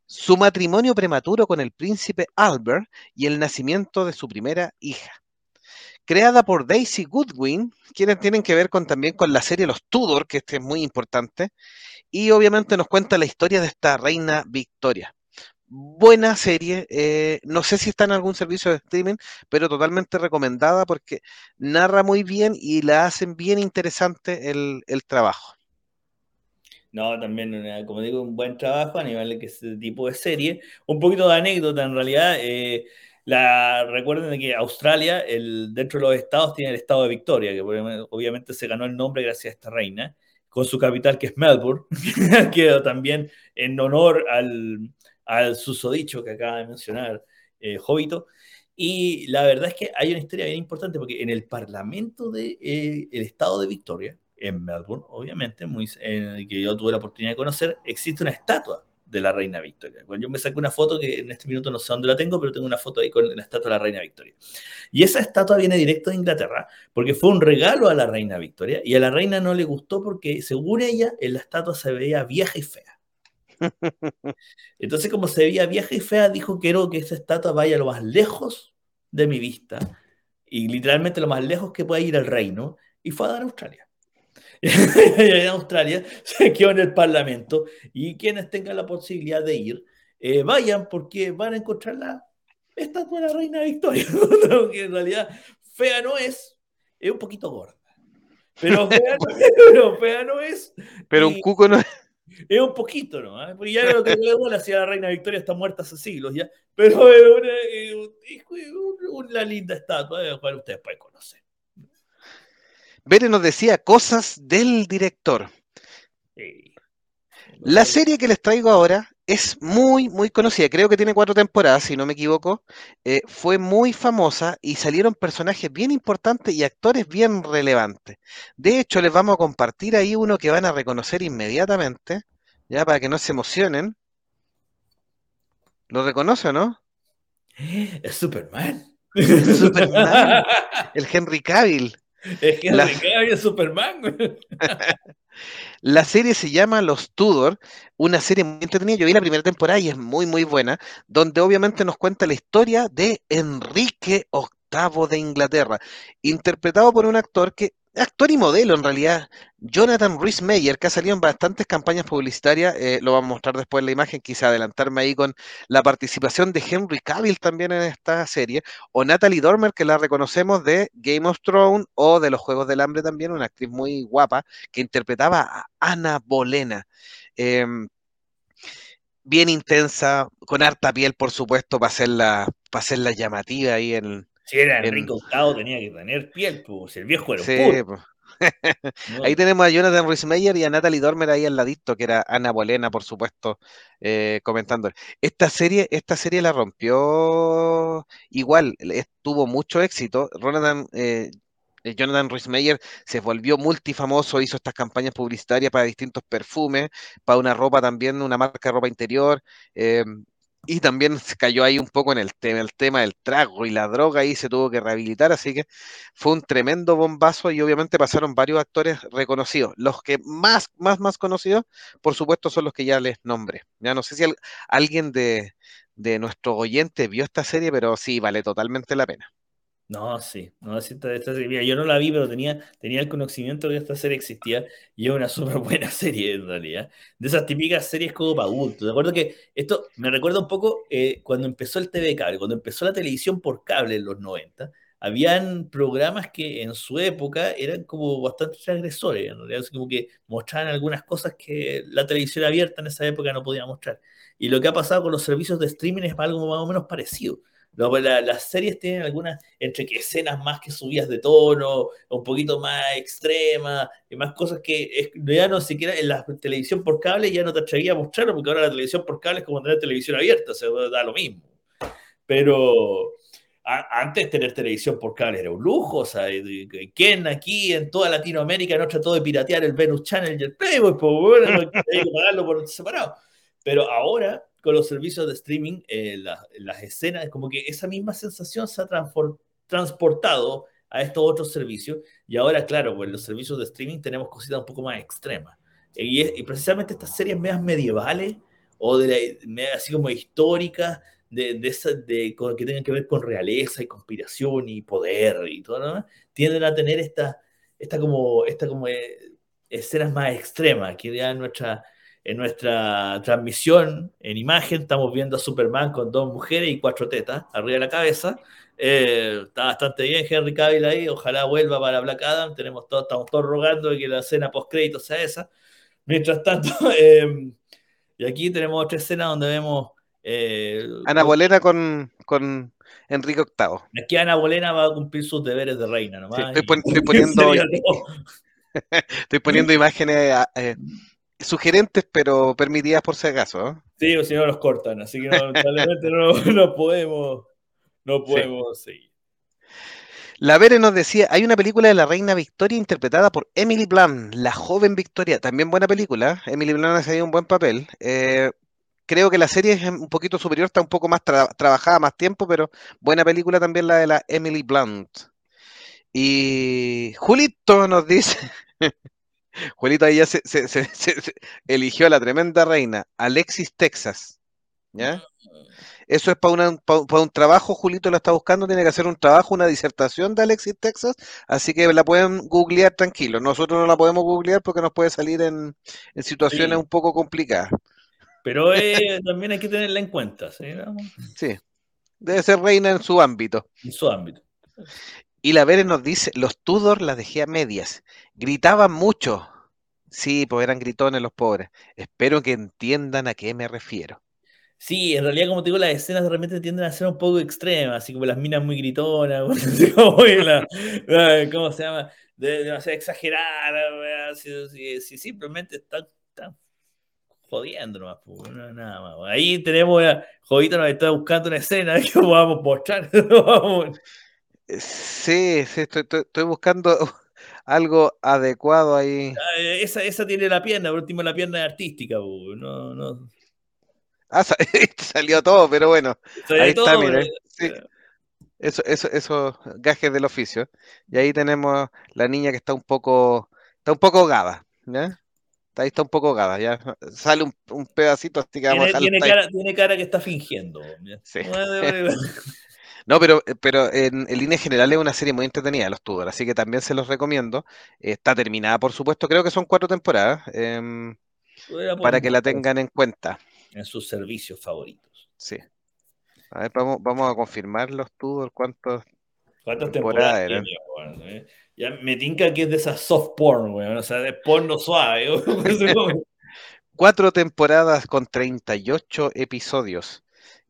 su matrimonio prematuro con el príncipe Albert y el nacimiento de su primera hija. Creada por Daisy Goodwin, quienes tienen que ver con, también con la serie Los Tudor, que este es muy importante, y obviamente nos cuenta la historia de esta reina Victoria. Buena serie, eh, no sé si está en algún servicio de streaming, pero totalmente recomendada porque narra muy bien y la hacen bien interesante el, el trabajo. No, también, una- como digo, un buen trabajo a nivel de ese tipo de serie. Un poquito de anécdota, en realidad. eh, la, recuerden de que Australia, el, dentro de los estados, tiene el estado de Victoria, que obviamente se ganó el nombre gracias a esta reina, con su capital que es Melbourne, que también en honor al, al susodicho que acaba de mencionar eh, Jovito. Y la verdad es que hay una historia bien importante porque en el Parlamento del de, eh, el estado de Victoria, en Melbourne, obviamente, muy, eh, que yo tuve la oportunidad de conocer, existe una estatua de la reina Victoria. Yo me saqué una foto que en este minuto no sé dónde la tengo, pero tengo una foto ahí con la estatua de la reina Victoria. Y esa estatua viene directo de Inglaterra porque fue un regalo a la reina Victoria y a la reina no le gustó porque, según ella, en la estatua se veía vieja y fea. Entonces, como se veía vieja y fea, dijo quiero que esa estatua vaya lo más lejos de mi vista y literalmente lo más lejos que pueda ir al reino y fue a dar a Australia. en Australia se quedó en el Parlamento y quienes tengan la posibilidad de ir, eh, vayan porque van a encontrar la estatua de la reina Victoria, que en realidad fea no es, es un poquito gorda. Pero fea, no, pero fea no es. Pero y- un cuco no es un poquito, ¿no? ¿Eh? Porque ya lo que le duele si la reina Victoria está muerta hace siglos ya. Pero es una, es una, una linda estatua, de la cual ustedes pueden conocer. Bere nos decía cosas del director. Sí. La serie que les traigo ahora es muy, muy conocida. Creo que tiene cuatro temporadas, si no me equivoco. Eh, fue muy famosa y salieron personajes bien importantes y actores bien relevantes. De hecho, les vamos a compartir ahí uno que van a reconocer inmediatamente, ya para que no se emocionen. ¿Lo reconoce o no? Es Superman. Superman. El Henry Cavill. Es que La- es Superman. güey. La serie se llama Los Tudor, una serie muy entretenida. Yo vi la primera temporada y es muy, muy buena, donde obviamente nos cuenta la historia de Enrique VIII de Inglaterra, interpretado por un actor que actor y modelo en realidad, Jonathan Rhys Meyer, que ha salido en bastantes campañas publicitarias, eh, lo vamos a mostrar después en la imagen, quise adelantarme ahí con la participación de Henry Cavill también en esta serie, o Natalie Dormer, que la reconocemos de Game of Thrones o de los Juegos del Hambre también, una actriz muy guapa, que interpretaba a Ana Bolena. Eh, bien intensa, con harta piel, por supuesto, para hacerla, para hacerla llamativa ahí en, si era Enrique en... tenía que tener piel, pues el viejo era sí, puro. Ahí tenemos a Jonathan Rhys y a Natalie Dormer ahí al ladito, que era Ana Bolena, por supuesto, eh, comentando. Esta serie, esta serie la rompió igual, tuvo mucho éxito. Jonathan, eh, Jonathan Rhys se volvió multifamoso, hizo estas campañas publicitarias para distintos perfumes, para una ropa también, una marca de ropa interior. Eh, y también se cayó ahí un poco en el tema, el tema del trago y la droga y se tuvo que rehabilitar, así que fue un tremendo bombazo y obviamente pasaron varios actores reconocidos. Los que más, más, más conocidos, por supuesto, son los que ya les nombré. Ya no sé si alguien de, de nuestro oyente vio esta serie, pero sí, vale totalmente la pena. No, sí, no, esta, esta serie, yo no la vi, pero tenía, tenía el conocimiento de que esta serie existía y es una súper buena serie en realidad. De esas típicas series como para adultos. De acuerdo que esto me recuerda un poco eh, cuando empezó el TV cable, cuando empezó la televisión por cable en los 90, habían programas que en su época eran como bastante transgresores, en realidad, como que mostraban algunas cosas que la televisión abierta en esa época no podía mostrar. Y lo que ha pasado con los servicios de streaming es algo más o menos parecido pues, las series tienen algunas, entre que escenas más que subidas de tono, un poquito más extremas, y más cosas que ya no siquiera en la televisión por cable ya no te atrevería a mostrarlo, porque ahora la televisión por cable es como tener televisión abierta, se da lo mismo. Pero antes tener televisión por cable era un lujo, o sea, ¿quién aquí en toda Latinoamérica no trató de piratear el Venus Channel y el Playboy? Pues bueno, hay que pagarlo por separado. Pero ahora con los servicios de streaming, eh, las escenas, como que esa misma sensación se ha transportado a estos otros servicios. Y ahora, claro, pues los servicios de streaming tenemos cositas un poco más extremas. Y, precisamente estas series medias medievales o de así como históricas, de, de, que tengan que ver con realeza y conspiración y poder y todo lo demás, tienden a tener esta, esta como, esta como eh, escenas más extremas, que ya nuestra en nuestra transmisión en imagen estamos viendo a Superman con dos mujeres y cuatro tetas arriba de la cabeza. Eh, está bastante bien Henry Cavill ahí, ojalá vuelva para Black Adam. Tenemos todo, estamos todos rogando que la escena post crédito sea esa. Mientras tanto, eh, y aquí tenemos otra escena donde vemos eh, Ana Bolena con, con Enrique VIII. Aquí Ana Bolena va a cumplir sus deberes de reina nomás. estoy, poniendo, estoy poniendo imágenes sugerentes, pero permitidas por si acaso. Sí, o si no los cortan, así que lamentablemente no, podemos, no podemos seguir. La Vere nos decía, hay una película de la reina Victoria interpretada por Emily Blunt, la joven Victoria, también buena película, Emily Blunt ha salido un buen papel. Eh, creo que la serie es un poquito superior, está un poco más trabajada, más tiempo, pero buena película también la de la Emily Blunt. Y Julito nos dice, Juanito ahí ya se, eligió a la tremenda reina, Alexis Texas. ¿Ya? Mm. Eso es para, un trabajo, Julito lo está buscando, tiene que hacer un trabajo, una disertación de Alexis Texas, así que la pueden googlear tranquilo. Nosotros no la podemos googlear porque nos puede salir en, situaciones un poco complicadas. Pero eh, también hay que tenerla en cuenta. ¿sí? sí, debe ser reina en su ámbito. En su ámbito. Y la Vere nos dice, los Tudor las dejé a medias. Gritaban mucho. Sí, pues eran gritones los pobres. Espero que entiendan a qué me refiero. Sí, en realidad, como te digo, las escenas de repente tienden a ser un poco extremas, así como las minas muy gritonas, ¿cómo se llama? Demasiado exageradas, si, simplemente están, jodiendo nomás, pues, nada más. Ahí tenemos, Jodito nos está buscando una escena que podamos mostrar. Sí, sí, estoy, buscando algo adecuado ahí. Ah, eh, esa, tiene la pierna, por último la pierna es artística, no, no. Ah, salió todo, pero bueno. ahí está, mire. Eso, eso, esos gajes del oficio. Y ahí tenemos la niña que está un poco, está un poco ahogada, ¿ya? Ahí está un poco ahogada, ya. Sale un, pedacito, así que vamos tiene, a tiene cara, tiene cara que está fingiendo. Sí. No, pero, pero en, en línea general es una serie muy entretenida, Los Tudor, así que también se los recomiendo. Está terminada, por supuesto, creo que son cuatro temporadas, em, para que la tengan en cuenta. en sus servicios favoritos. Sí. A ver, vamos, vamos a confirmar los Tudor, cuántos ¿Cuántas temporadas temporadas eran. eh? Ya me tinca que es de esas soft porn, weón. O sea, de porno suave. Cuatro temporadas con 38 episodios.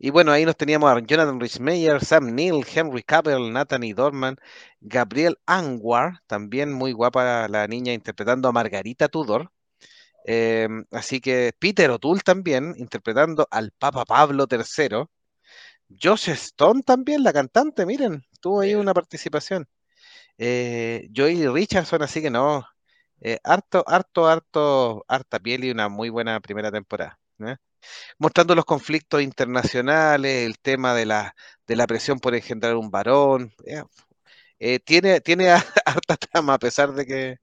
Y bueno, ahí nos teníamos a Jonathan Rhys-Meyer, Sam Neill, Henry Cavill, Natalie Dorman, Gabriel Anwar, también muy guapa la niña interpretando a Margarita Tudor. Eh, así que Peter O'Toole también interpretando al Papa Pablo III. Josh Stone también, la cantante, miren, tuvo ahí una participación. Eh, Richardson, así que no, eh, harto, harto, harto, harta piel y una muy buena primera temporada. Mostrando los conflictos internacionales, el tema de la, de la presión por engendrar un varón. eh, eh, tiene, tiene harta trama a pesar de que,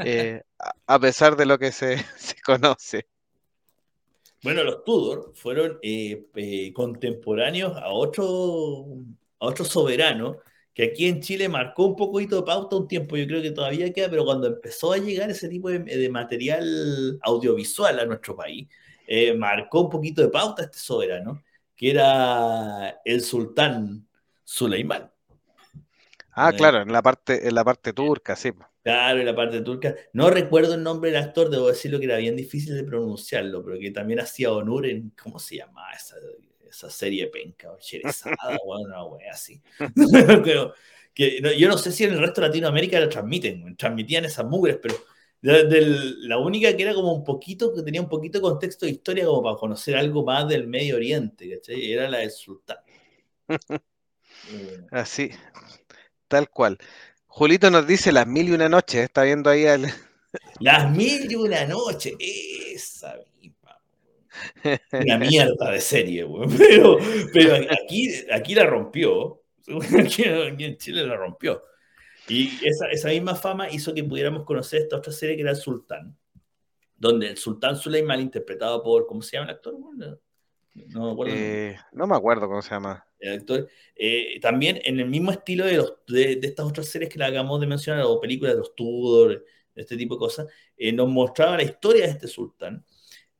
eh, a, pesar de lo que se, se conoce. Bueno, los Tudor fueron contemporáneos a otro, a otro soberano que aquí en Chile marcó un poquito de pauta un tiempo, yo creo que todavía queda, pero cuando empezó a llegar ese tipo de, de material audiovisual a nuestro país, eh, marcó un poquito de pauta este soberano, que era el sultán Suleimán. Ah, Eh, claro, en la parte, en la parte turca, sí. Claro, y la parte turca. No recuerdo el nombre del actor, debo decirlo que era bien difícil de pronunciarlo, pero que también hacía honor en, ¿cómo se llamaba esa, esa serie penca? o Sherezada, bueno, una wea así. Pero, que, no, yo no sé si en el resto de Latinoamérica la transmiten, transmitían esas mugres, pero de, de, la única que era como un poquito, que tenía un poquito de contexto de historia como para conocer algo más del Medio Oriente, ¿cachai? Era la del sultán. Así, tal cual. Julito nos dice las mil y una noches, está viendo ahí al... Las mil y una noches, esa misma. Una mierda de serie, güey. Pero, pero aquí, aquí la rompió. Aquí, en Chile la rompió. Y esa, esa, misma fama hizo que pudiéramos conocer esta otra serie que era El Sultán, donde el Sultán Suleiman, interpretado por, ¿cómo se llama el actor? No, no, me, eh, no me acuerdo cómo se llama. El actor, eh, también en el mismo estilo de, los, de, de, estas otras series que le acabamos de mencionar, o películas de los Tudor, este tipo de cosas, eh, nos mostraba la historia de este sultán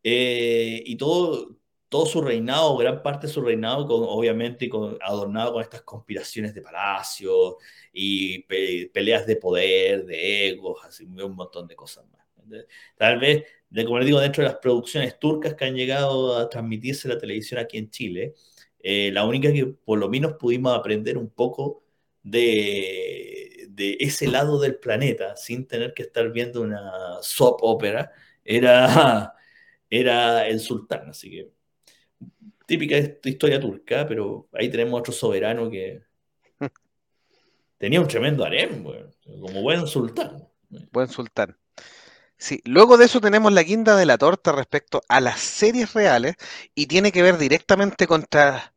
y todo, todo su reinado, gran parte de su reinado, con, obviamente con, adornado con estas conspiraciones de palacio y pe peleas de poder, de egos, así un montón de cosas más. Tal vez, de, como les digo, dentro de las producciones turcas que han llegado a transmitirse la televisión aquí en Chile, eh, la única que por lo menos pudimos aprender un poco de, de, ese lado del planeta sin tener que estar viendo una soap opera era, era el sultán. Así que típica historia turca, pero ahí tenemos otro soberano que tenía un tremendo harem, bueno, como buen sultán. Buen sultán. Sí, luego de eso tenemos la guinda de la torta respecto a las series reales y tiene que ver directamente contra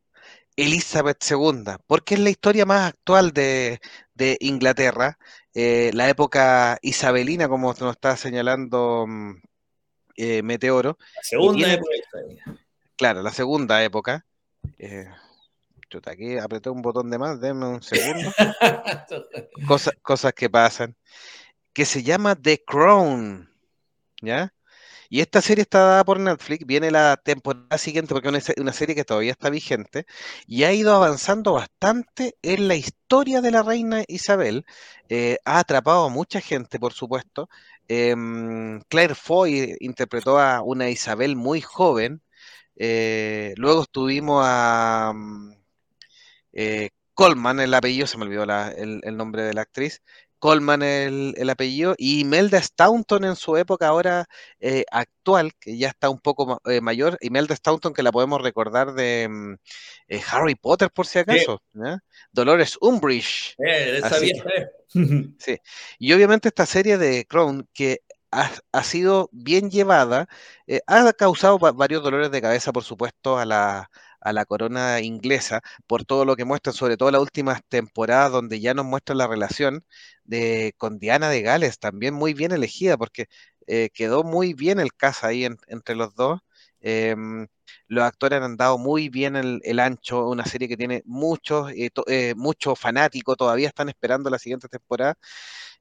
Elizabeth II, porque es la historia más actual de, de Inglaterra, eh, la época isabelina, como nos está señalando eh, Meteoro. La segunda tiene, época. Claro, la segunda época. Eh, chuta, aquí apreté un botón de más, denme un segundo. Cosa, cosas que pasan. Que se llama The Crown. ¿Ya? Y esta serie está dada por Netflix, viene la temporada siguiente porque es una serie que todavía está vigente y ha ido avanzando bastante en la historia de la reina Isabel. Eh, ha atrapado a mucha gente, por supuesto. Eh, Claire Foy interpretó a una Isabel muy joven. Eh, luego estuvimos a eh, Coleman, el apellido, se me olvidó la, el, el, nombre de la actriz. Coleman el, el, apellido, y Imelda Staunton en su época ahora eh, actual, que ya está un poco eh, mayor, Imelda Staunton que la podemos recordar de eh, Harry Potter por si acaso, sí. Dolores Umbridge. Así, sí. Y obviamente esta serie de Crown que ha, sido bien llevada, eh, ha causado varios dolores de cabeza, por supuesto, a la, a la corona inglesa por todo lo que muestran, sobre todo las últimas temporadas donde ya nos muestran la relación de, con Diana de Gales, también muy bien elegida porque eh, quedó muy bien el caso ahí en, entre los dos Em, los actores han dado muy bien el, el ancho, una serie que tiene muchos eh, eh, fanáticos, todavía están esperando la siguiente temporada.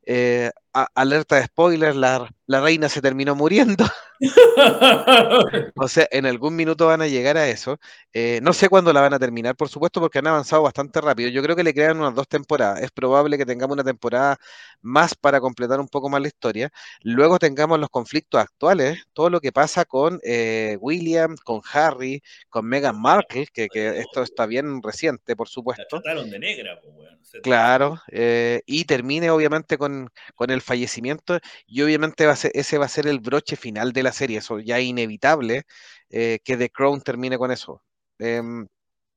Eh, alerta de spoilers, la, la, reina se terminó muriendo. o sea, en algún minuto van a llegar a eso. Eh, no sé cuándo la van a terminar, por supuesto, porque han avanzado bastante rápido. Yo creo que le crean unas dos temporadas. Es probable que tengamos una temporada más para completar un poco más la historia. Luego tengamos los conflictos actuales, todo lo que pasa con eh, William, con Harry, con Meghan Markle, que, que, esto está bien reciente, por supuesto. La trataron de negra, pues, bueno. Claro, eh, y termine obviamente con, con, el fallecimiento y obviamente va a ser, ese va a ser el broche final de la serie, eso ya es inevitable eh, que The Crown termine con eso. Eh,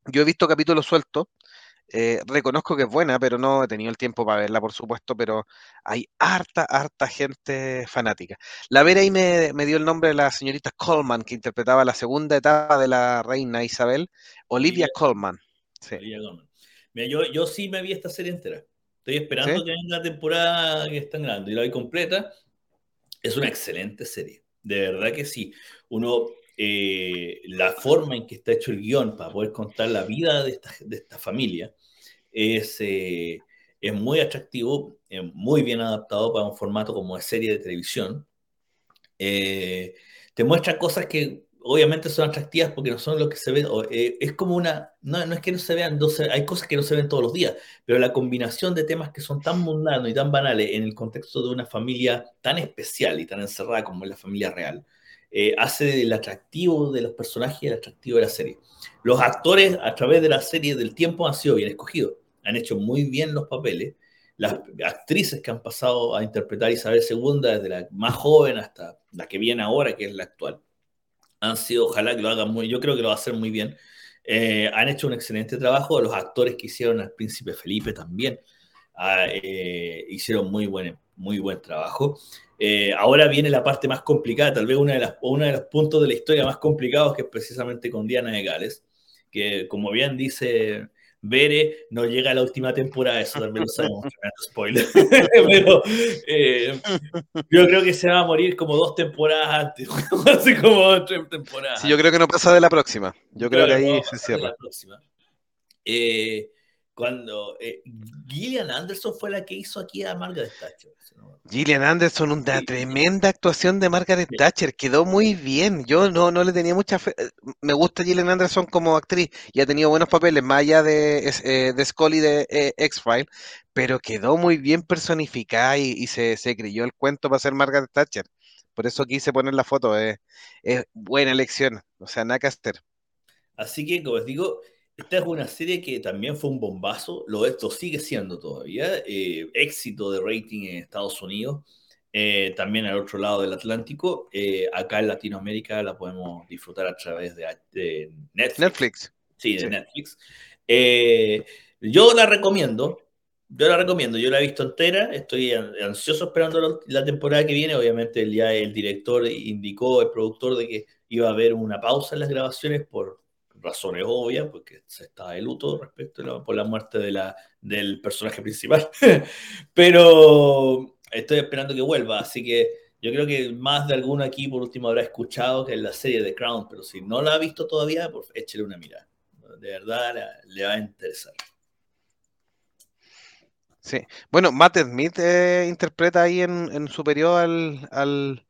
yo he visto capítulos sueltos, eh, reconozco que es buena, pero no he tenido el tiempo para verla, por supuesto, pero hay harta, harta gente fanática. La Vera ahí me, me dio el nombre de la señorita Coleman, que interpretaba la segunda etapa de la reina Isabel, Olivia, Olivia Colman. Sí. Olivia Colman. Mira, yo, yo sí me vi esta serie entera. Estoy esperando ¿Sí? que venga la temporada que está en grande y la vi completa. Es una excelente serie. De verdad que sí. Uno, eh, la forma en que está hecho el guion para poder contar la vida de esta, de esta familia es, eh, es muy atractivo, muy bien adaptado para un formato como de serie de televisión. Eh, te muestra cosas que obviamente son atractivas porque no son lo que se ve, eh, es como una, no, no, es que no se vean, no se, hay cosas que no se ven todos los días, pero la combinación de temas que son tan mundanos y tan banales en el contexto de una familia tan especial y tan encerrada como es la familia real, eh, hace el atractivo de los personajes y el atractivo de la serie. Los actores a través de la serie del tiempo han sido bien escogidos, han hecho muy bien los papeles, las actrices que han pasado a interpretar Isabel II, desde la más joven hasta la que viene ahora, que es la actual, han sido, ojalá que lo hagan muy, yo creo que lo va a hacer muy bien. Eh, han hecho un excelente trabajo, los actores que hicieron al príncipe Felipe también ah, eh, hicieron muy buen, muy buen trabajo. Eh, ahora viene la parte más complicada, tal vez una de, las, uno de los puntos de la historia más complicados, que es precisamente con Diana de Gales, que como bien dice Bere no llega a la última temporada, eso también lo sabemos, spoiler. Pero eh, yo creo que se va a morir como dos temporadas antes, así como tres temporadas. Sí, yo creo que no pasa de la próxima. Yo creo claro, que ahí no se cierra. Eh, cuando eh, Gillian Anderson fue la que hizo aquí a Margaret Thatcher. Gillian Anderson, una sí. tremenda actuación de Margaret sí. Thatcher, quedó muy bien. Yo no, no le tenía mucha fe. Me gusta Gillian Anderson como actriz y ha tenido buenos papeles, más allá de, eh, de Scully de eh, X-File, pero quedó muy bien personificada y, y se, se, creyó el cuento para ser Margaret Thatcher. Por eso quise poner la foto. Es buena elección, o sea, nada que hacer. Así que, como les digo, esta es una serie que también fue un bombazo, lo esto sigue siendo todavía, eh, éxito de rating en Estados Unidos, eh, también al otro lado del Atlántico, eh, acá en Latinoamérica la podemos disfrutar a través de, de Netflix. Netflix. Sí, de sí. Netflix. Yo la recomiendo, yo la recomiendo, yo la he visto entera, estoy ansioso esperando la temporada que viene, obviamente ya el director indicó, el productor, de que iba a haber una pausa en las grabaciones por razones obvias, porque se está de luto respecto por la muerte de la, del personaje principal. Pero estoy esperando que vuelva, así que yo creo que más de alguno aquí por último habrá escuchado que es la serie de Crown, pero si no la ha visto todavía, pues échele una mirada. De verdad le va a interesar. Sí, bueno, Matt Smith eh, interpreta ahí en, en superior al, al,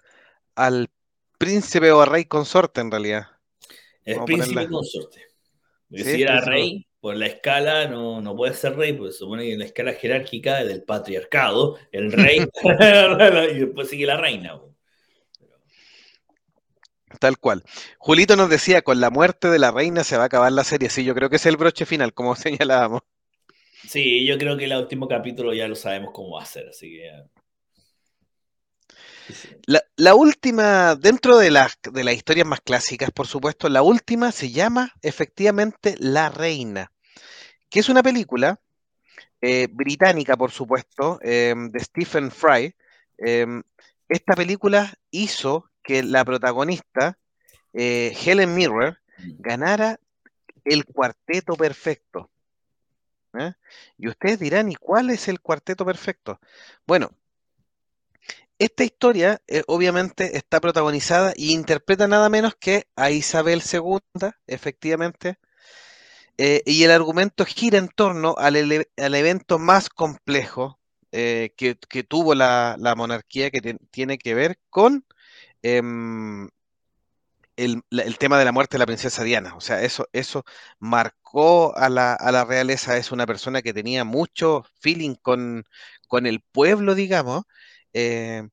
al príncipe o rey consorte en realidad. Es príncipe ponerla... consorte. Porque sí, si era rey, por la escala no, no puede ser rey, porque se supone que en la escala jerárquica del patriarcado, el rey y después sigue la reina. Tal cual. Julito nos decía, con la muerte de la reina se va a acabar la serie. Sí, yo creo que es el broche final, como señalábamos. Sí, yo creo que el último capítulo ya lo sabemos cómo va a ser, así que la, última, dentro de las, de las historias más clásicas, por supuesto, la última se llama efectivamente La Reina, que es una película eh, británica, por supuesto, eh, de Stephen Fry. Eh, esta película hizo que la protagonista, eh, Helen Mirren, ganara el cuarteto perfecto. ¿eh? Y ustedes dirán, ¿y cuál es el cuarteto perfecto? Bueno, esta historia eh, obviamente está protagonizada y interpreta nada menos que a Isabel II, efectivamente, eh, y el argumento gira en torno al, evento más complejo eh, que, tuvo la, monarquía que tiene que ver con em, el, tema de la muerte de la princesa Diana. O sea, eso, eso marcó a la, realeza. Es una persona que tenía mucho feeling con el pueblo, digamos. Eh,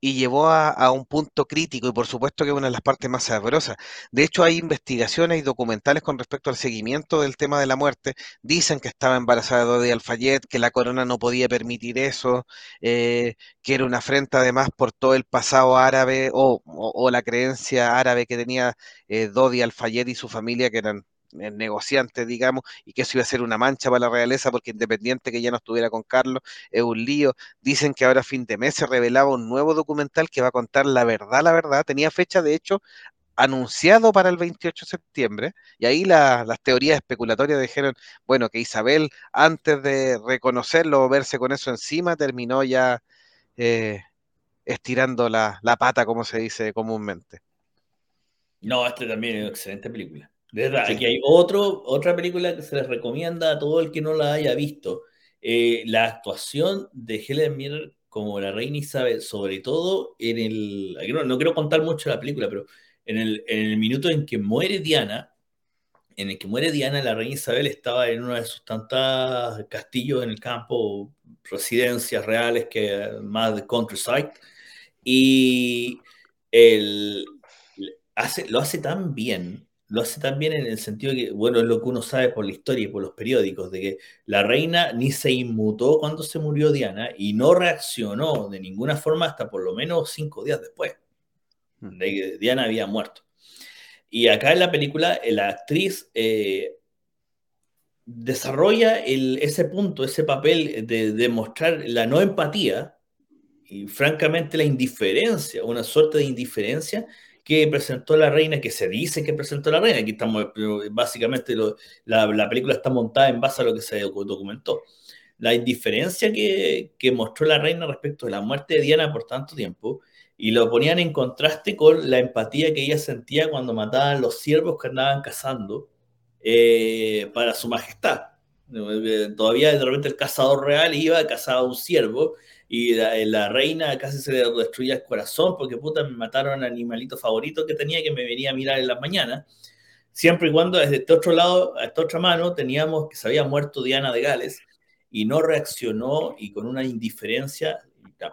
y llevó a, a, un punto crítico y por supuesto que es una de las partes más sabrosas. De hecho, hay investigaciones y documentales con respecto al seguimiento del tema de la muerte. Dicen que estaba embarazada de Alfayet, que la corona no podía permitir eso, eh, que era una afrenta además por todo el pasado árabe o, o, la creencia árabe que tenía eh, Dodi Alfayet y su familia, que eran negociante, digamos, y que eso iba a ser una mancha para la realeza, porque independiente que ya no estuviera con Carlos, es un lío. Dicen que ahora a fin de mes se revelaba un nuevo documental que va a contar la verdad, la verdad. Tenía fecha, de hecho, anunciado para el 28 de septiembre, y ahí la, las teorías especulatorias dijeron, bueno, que Isabel, antes de reconocerlo o verse con eso encima, terminó ya eh, estirando la, la pata, como se dice comúnmente. No, este también es una excelente película. De verdad, sí. aquí hay otro, otra película que se les recomienda a todo el que no la haya visto. Eh, la actuación de Helen Mirren como la reina Isabel, sobre todo en el. No, no quiero contar mucho la película, pero en el, en el, minuto en que muere Diana, en el que muere Diana, la reina Isabel estaba en uno de sus tantos castillos en el campo, residencias reales que más de countryside, y el, hace, lo hace tan bien lo hace también en el sentido de que, bueno, es lo que uno sabe por la historia y por los periódicos, de que la reina ni se inmutó cuando se murió Diana y no reaccionó de ninguna forma hasta por lo menos cinco días después de que Diana había muerto. Y acá en la película, la actriz eh, desarrolla el, ese punto, ese papel de demostrar la no empatía y francamente la indiferencia, una suerte de indiferencia que presentó la reina, que se dice que presentó la reina. Aquí estamos, básicamente lo, la, la, película está montada en base a lo que se documentó. La indiferencia que, que, mostró la reina respecto de la muerte de Diana por tanto tiempo y lo ponían en contraste con la empatía que ella sentía cuando mataban los siervos que andaban cazando eh, para su majestad. Todavía de repente el cazador real iba a cazar a un siervo y la, la, reina casi se le destruía el corazón porque puta me mataron al animalito favorito que tenía que me venía a mirar en las mañanas. Siempre y cuando desde este otro lado, a esta otra mano, teníamos que se había muerto Diana de Gales y no reaccionó y con una indiferencia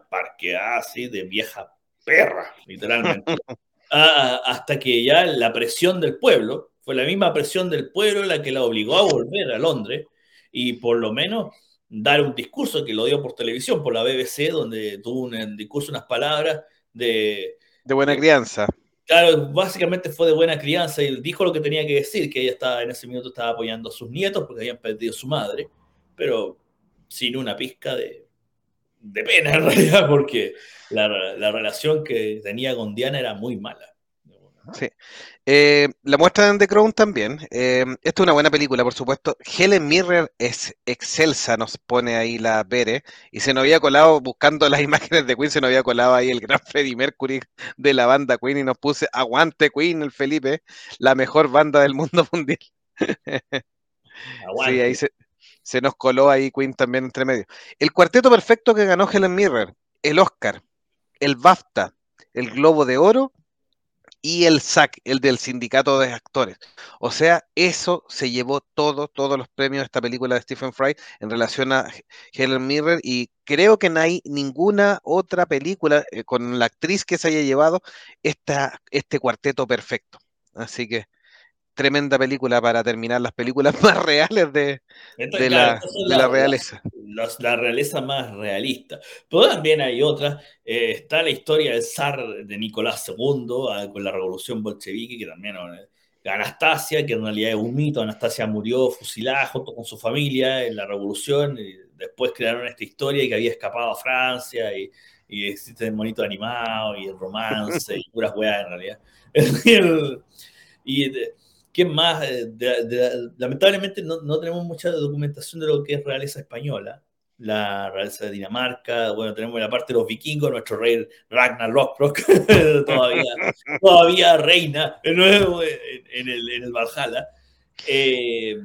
parqueada así de vieja perra, literalmente. ah, hasta que ya la presión del pueblo, fue la misma presión del pueblo la que la obligó a volver a Londres y por lo menos dar un discurso que lo dio por televisión, por la BBC, donde tuvo un discurso, unas palabras de... De buena crianza. Claro, básicamente fue de buena crianza y dijo lo que tenía que decir, que ella estaba en ese minuto estaba apoyando a sus nietos porque habían perdido a su madre, pero sin una pizca de, de pena en realidad, porque la, la relación que tenía con Diana era muy mala. Sí. Eh, la muestra en The Crown también. Eh, esta es una buena película, por supuesto. Helen Mirren es excelsa, nos pone ahí la Pere. Y se nos había colado, buscando las imágenes de Queen, se nos había colado ahí el gran Freddie Mercury de la banda Queen y nos puse Aguante Queen, el Felipe, la mejor banda del mundo mundial. sí, ahí se, se nos coló ahí Queen también entre medio. El cuarteto perfecto que ganó Helen Mirren, el Oscar, el BAFTA, el Globo de Oro y el SAC, el del sindicato de actores. O sea, eso se llevó todo, todos los premios de esta película de Stephen Fry en relación a Helen Mirren y creo que no hay ninguna otra película eh, con la actriz que se haya llevado esta, este cuarteto perfecto. Así que tremenda película para terminar las películas más reales de, Esto, de, claro, la, son de la realeza. La, la, realeza más realista. Pero también hay otras. Eh, está la historia del zar de Nicolás II eh, con la revolución bolchevique, que también. Eh, Anastasia, que en realidad es un mito. Anastasia murió fusilada junto con su familia en la revolución. Y después crearon esta historia y que había escapado a Francia. Y, y existe el monito animado y el romance y puras weas en realidad. y. ¿Qué más? De, de, lamentablemente no, no, tenemos mucha documentación de lo que es realeza española. la realeza de Dinamarca, bueno, tenemos la parte de los vikingos, nuestro rey Ragnar Lothbrok todavía, todavía reina nuevo en, el, en el Valhalla. Eh,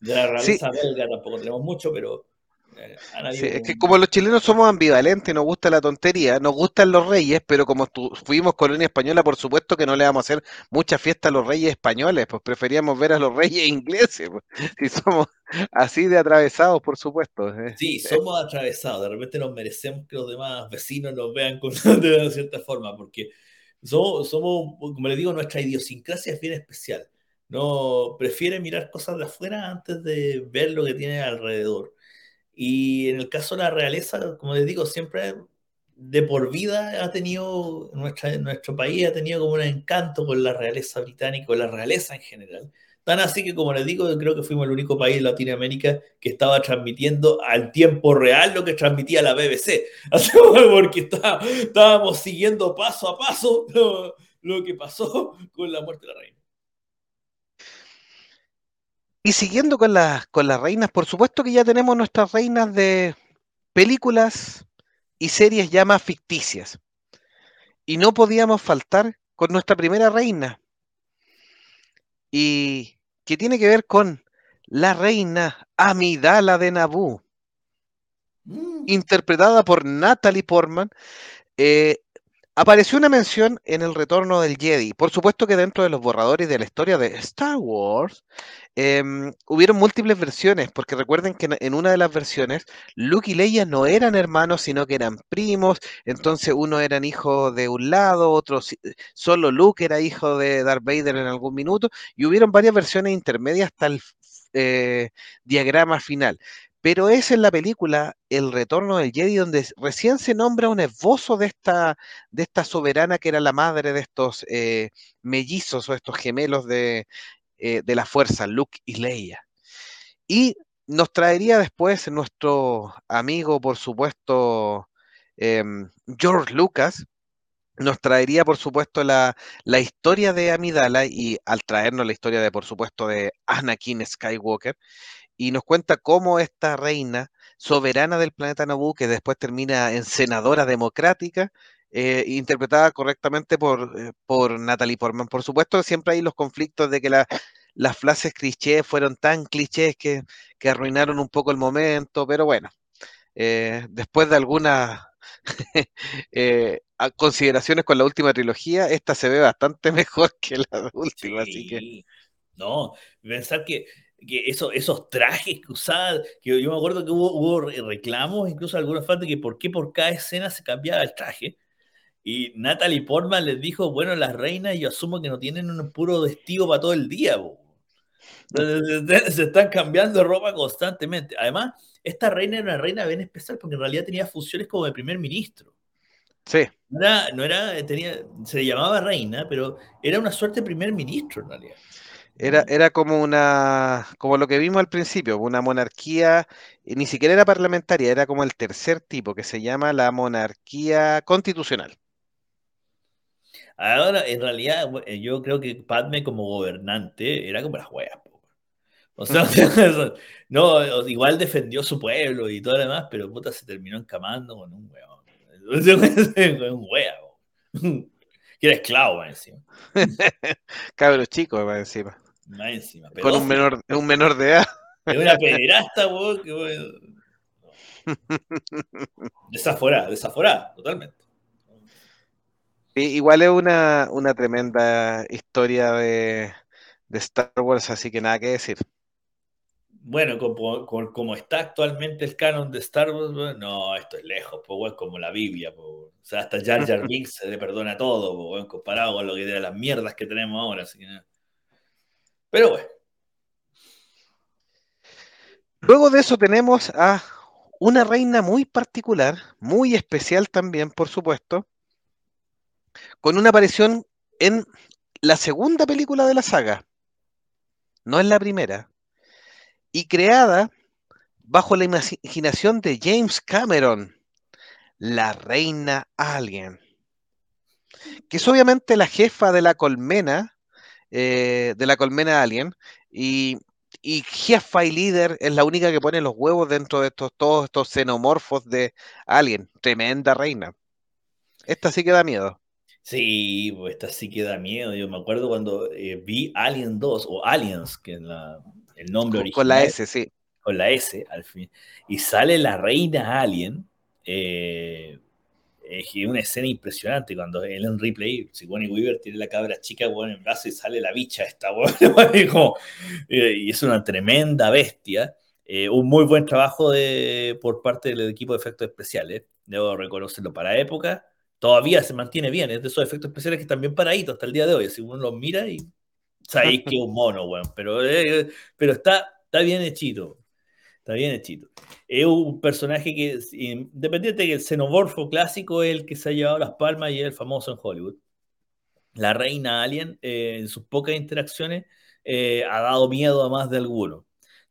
de la realeza sí. belga tampoco tenemos mucho, pero Sí, es que como los chilenos somos ambivalentes, nos gusta la tontería, nos gustan los reyes, pero como fuimos colonia española, por supuesto que no le vamos a hacer mucha fiesta a los reyes españoles, pues preferíamos ver a los reyes ingleses, pues, si somos así de atravesados, por supuesto. Eh. Sí, somos atravesados, de repente nos merecemos que los demás vecinos nos vean con, de cierta forma, porque somos, somos, como les digo, nuestra idiosincrasia es bien especial. No prefiere mirar cosas de afuera antes de ver lo que tiene alrededor. Y en el caso de la realeza, como les digo, siempre de por vida ha tenido, nuestra, nuestro país ha tenido como un encanto con la realeza británica, con la realeza en general. Tan así que, como les digo, creo que fuimos el único país de Latinoamérica que estaba transmitiendo al tiempo real lo que transmitía la BBC. Porque está, estábamos siguiendo paso a paso lo, lo que pasó con la muerte de la reina. Y siguiendo con, las con las reinas, por supuesto que ya tenemos nuestras reinas de películas y series ya más ficticias. Y no podíamos faltar con nuestra primera reina. Y que tiene que ver con la reina Amidala de Naboo, mm. interpretada por Natalie Portman. Eh, apareció una mención en el retorno del Jedi. Por supuesto que dentro de los borradores de la historia de Star Wars, eh, hubieron múltiples versiones, porque recuerden que en una de las versiones, Luke y Leia no eran hermanos, sino que eran primos, entonces uno eran hijos de un lado, otro solo Luke era hijo de Darth Vader en algún minuto, y hubieron varias versiones intermedias hasta el eh, diagrama final. Pero es en la película El Retorno del Jedi donde recién se nombra un esbozo de esta, de esta soberana que era la madre de estos eh, mellizos o estos gemelos de, eh, de la fuerza, Luke y Leia. Y nos traería después nuestro amigo, por supuesto, em, George Lucas, nos traería, por supuesto, la, la, historia de Amidala y al traernos la historia de, por supuesto, de Anakin Skywalker, y nos cuenta cómo esta reina soberana del planeta Naboo, que después termina en senadora democrática, eh, interpretada correctamente por, eh, por Natalie Portman. Por supuesto, siempre hay los conflictos de que las frases clichés fueron tan clichés que, que, arruinaron un poco el momento, pero bueno, eh, después de algunas consideraciones con la última trilogía, esta se ve bastante mejor que la última, sí. así que... No, pensar que que eso, esos trajes que usaban, que yo me acuerdo que hubo, hubo reclamos, incluso algunos fans de que por qué por cada escena se cambiaba el traje. Y Natalie Portman les dijo, bueno, las reinas yo asumo que no tienen un puro vestido para todo el día. Se están cambiando ropa constantemente. Además, esta reina era una reina bien especial porque en realidad tenía funciones como de primer ministro. Sí. No era, no era tenía, se llamaba reina, pero era una suerte de primer ministro en realidad. Era, era como una, como lo que vimos al principio, una monarquía, ni siquiera era parlamentaria, era como el tercer tipo, que se llama la monarquía constitucional. Ahora, en realidad, eh, yo creo que Padme como gobernante era como las huevas. O sea, no, igual defendió su pueblo y todo lo demás, pero puta se terminó encamando con un huevo. Con un. Que era esclavo, encima. Cabros chicos, más encima. Más encima. Con un menor, un menor de edad. Es una pederasta, weón, que. Desaforada, desaforada, totalmente igual es una, una tremenda historia de, de, Star Wars, así que nada que decir. Bueno, como, está actualmente el canon de Star Wars, no, esto es lejos, pues, como la Biblia. O sea, hasta Jar Jar Binks se le perdona todo, comparado con lo que de las mierdas que tenemos ahora. Así que, Pero bueno. Luego de eso tenemos a una reina muy particular, muy especial también, por supuesto, con una aparición en la segunda película de la saga, no en la primera, y creada bajo la imaginación de James Cameron, la reina alien, que es obviamente la jefa de la colmena, eh, de la colmena alien, y, y jefa y líder es la única que pone los huevos dentro de estos, todos estos xenomorfos de Alien. Tremenda reina. Esta sí que da miedo. Sí, pues esta sí que da miedo. Yo me acuerdo cuando eh, vi Alien 2 o Aliens, que es la, el nombre Con, original. con la S, sí. Con la S, al fin. Y sale la reina Alien. Eh, es una escena impresionante cuando Ellen Ripley, Sigourney Weaver, tiene la cabra chica bueno, en brazo y sale la bicha esta, bueno, eh, y es una tremenda bestia. Eh, un muy buen trabajo de, por parte del equipo de efectos especiales, debo reconocerlo para época. Todavía se mantiene bien, es de esos efectos especiales que bien paraditos hasta el día de hoy. Si uno los mira y sabéis que es un mono, bueno, pero, eh, pero está, está bien hechito. Está bien hechito. Es un personaje que, independiente de que el xenomorfo clásico es el que se ha llevado las palmas y es el famoso en Hollywood. La reina Alien, eh, en sus pocas interacciones, eh, ha dado miedo a más de alguno.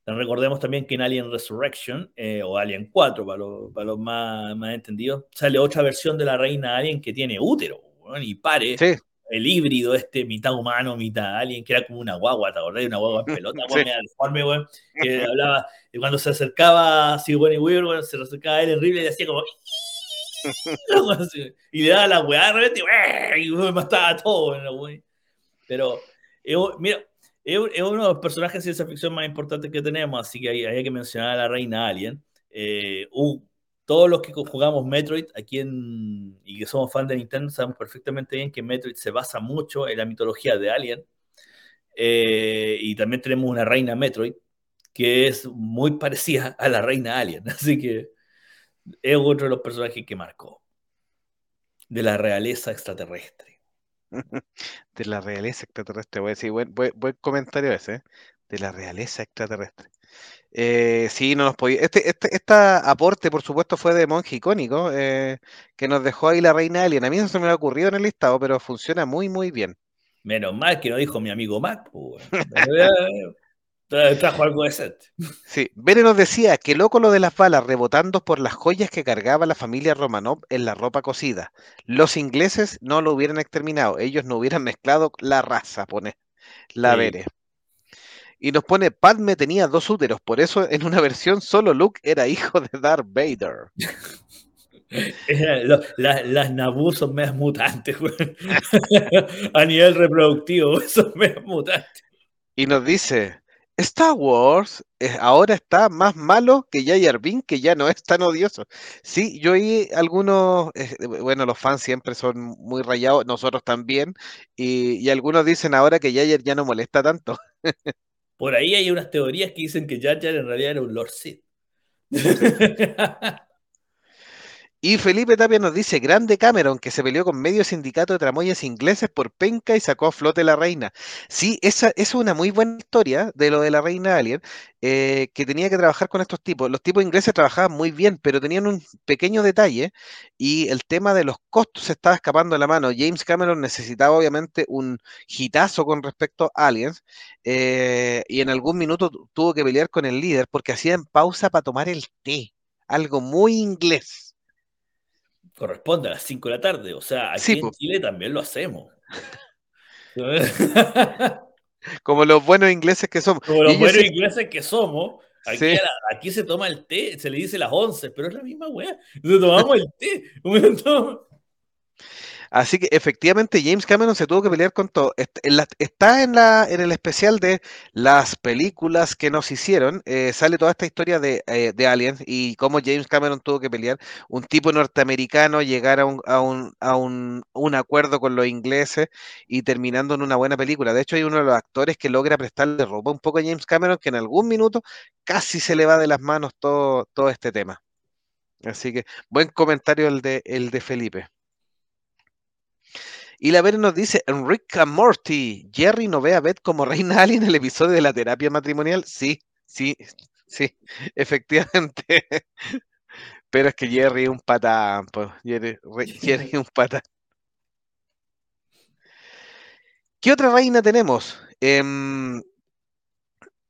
Recordemos también que en Alien Resurrection, eh, o Alien 4, para los, más, entendidos, sale otra versión de la reina Alien que tiene útero y pare. Sí. El híbrido este, mitad humano, mitad alien, que era como una guagua, ¿te acordás? Una guagua en pelota, Sí. deforme, weón, que hablaba, y cuando se acercaba a Sigourney Weaver, bueno, se acercaba a él horrible y hacía como... y le daba la weá de repente y me mataba a todo. Bueno, Pero, mira, es uno de los personajes de ciencia ficción más importantes que tenemos, así que hay, hay que mencionar a la reina Alien. Eh, uh, todos los que jugamos Metroid aquí en, y que somos fans de Nintendo sabemos perfectamente bien que Metroid se basa mucho en la mitología de Alien. Eh, y también tenemos una reina Metroid que es muy parecida a la reina Alien. Así que es otro de los personajes que marcó. De la realeza extraterrestre. De la realeza extraterrestre, voy a decir, buen, comentario ese, ¿eh? de la realeza extraterrestre. Eh, sí, no nos podía. Este, este, este, aporte, por supuesto, fue de monje icónico, eh, que nos dejó ahí la reina Alien. A mí no se me ha ocurrido en el listado, pero funciona muy, muy bien. Menos mal que no dijo mi amigo Mac. Pues, trajo algo decente. Sí, Bene nos decía que loco lo de las balas rebotando por las joyas que cargaba la familia Romanov en la ropa cocida. Los ingleses no lo hubieran exterminado, ellos no hubieran mezclado la raza, pone la sí. Y nos pone, Padme tenía dos úteros, por eso en una versión solo Luke era hijo de Darth Vader. las, las Naboo son medias mutantes, a nivel reproductivo, son medias mutantes. Y nos dice, Star Wars ahora está más malo que Jar Binks, que ya no es tan odioso. Sí, yo oí algunos, eh, bueno, los fans siempre son muy rayados, nosotros también, y, y algunos dicen ahora que Jar ya no molesta tanto. Por ahí hay unas teorías que dicen que Jar en realidad era un Lord Sith. Y Felipe Tapia nos dice, grande Cameron, que se peleó con medio sindicato de tramoyas ingleses por penca y sacó a flote la reina. Sí, esa, es una muy buena historia de lo de la reina Alien, eh, que tenía que trabajar con estos tipos. Los tipos ingleses trabajaban muy bien, pero tenían un pequeño detalle y el tema de los costos se estaba escapando de la mano. James Cameron necesitaba obviamente un hitazo con respecto a Aliens eh, y en algún minuto tuvo que pelear con el líder porque hacían pausa para tomar el té, algo muy inglés corresponde a las 5 de la tarde. O sea, aquí Sí, en po. Chile también lo hacemos. como los buenos ingleses que somos. Como los buenos ingleses que somos, aquí, Sí. a la- aquí se toma el té, se le dice las 11, pero es la misma weá. Entonces tomamos el té. Así que efectivamente James Cameron se tuvo que pelear con todo. Está en, la, en el especial de las películas que nos hicieron, eh, sale toda esta historia de, eh, de Aliens y cómo James Cameron tuvo que pelear. Un tipo norteamericano llegar a un, a un, a un, un acuerdo con los ingleses y terminando en una buena película. De hecho, hay uno de los actores que logra prestarle ropa un poco a James Cameron que en algún minuto casi se le va de las manos todo, todo este tema. Así que buen comentario el de, el de Felipe. Y la Vere nos dice, and Morty, Jerry no ve a Beth como reina alien en el episodio de la terapia matrimonial. Sí, sí, sí, efectivamente. Pero es que Jerry es un patán, pues. Jerry, Jerry es un patán. ¿Qué otra reina tenemos? Em,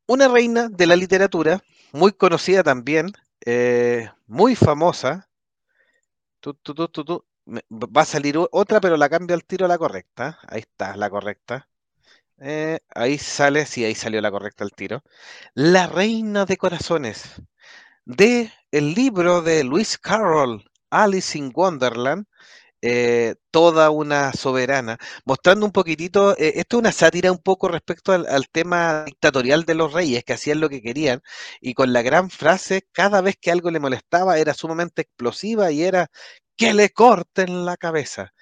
una reina de la literatura, muy conocida también, eh, muy famosa. Tu, Va a salir otra, pero la cambio al tiro a la correcta. Ahí está, la correcta. Eh, ahí sale, sí, ahí salió la correcta al tiro. La Reina de Corazones, de el libro de Lewis Carroll, Alice in Wonderland, eh, toda una soberana, mostrando un poquitito, eh, esto es una sátira un poco respecto al, al, tema dictatorial de los reyes, que hacían lo que querían, y con la gran frase, cada vez que algo le molestaba, era sumamente explosiva y era que le corten la cabeza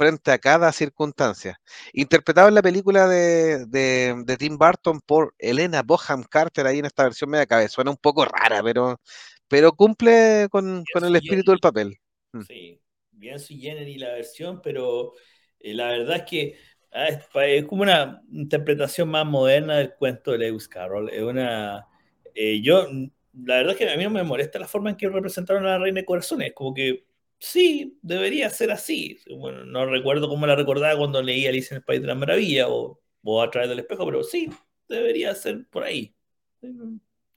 frente a cada circunstancia. Interpretado en la película de, de, de Tim Burton por Elena Boham Carter, ahí en esta versión media cabeza, suena un poco rara, pero, pero cumple con, con el espíritu del papel. Mm. Sí, bien su y la versión, pero eh, la verdad es que ah, es, es, como una interpretación más moderna del cuento de Lewis Carroll. Es una. Eh, yo, la verdad es que a mí no me molesta la forma en que representaron a la Reina de Corazones. Como que sí, debería ser así. Bueno, no recuerdo cómo la recordaba cuando leía Alicia en el País de la Maravilla o, o a través del espejo, pero sí, debería ser por ahí.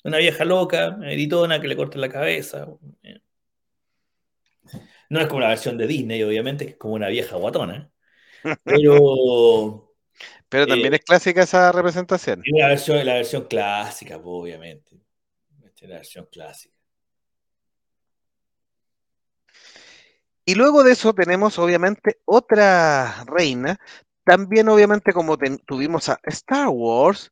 Una vieja loca, gritona, que le corte la cabeza. No es como la versión de Disney, obviamente, que es como una vieja guatona. Pero. Pero también eh, es clásica esa representación. La versión, la versión clásica, obviamente. La versión clásica. Y luego de eso tenemos obviamente otra reina, también obviamente como ten, tuvimos a Star Wars.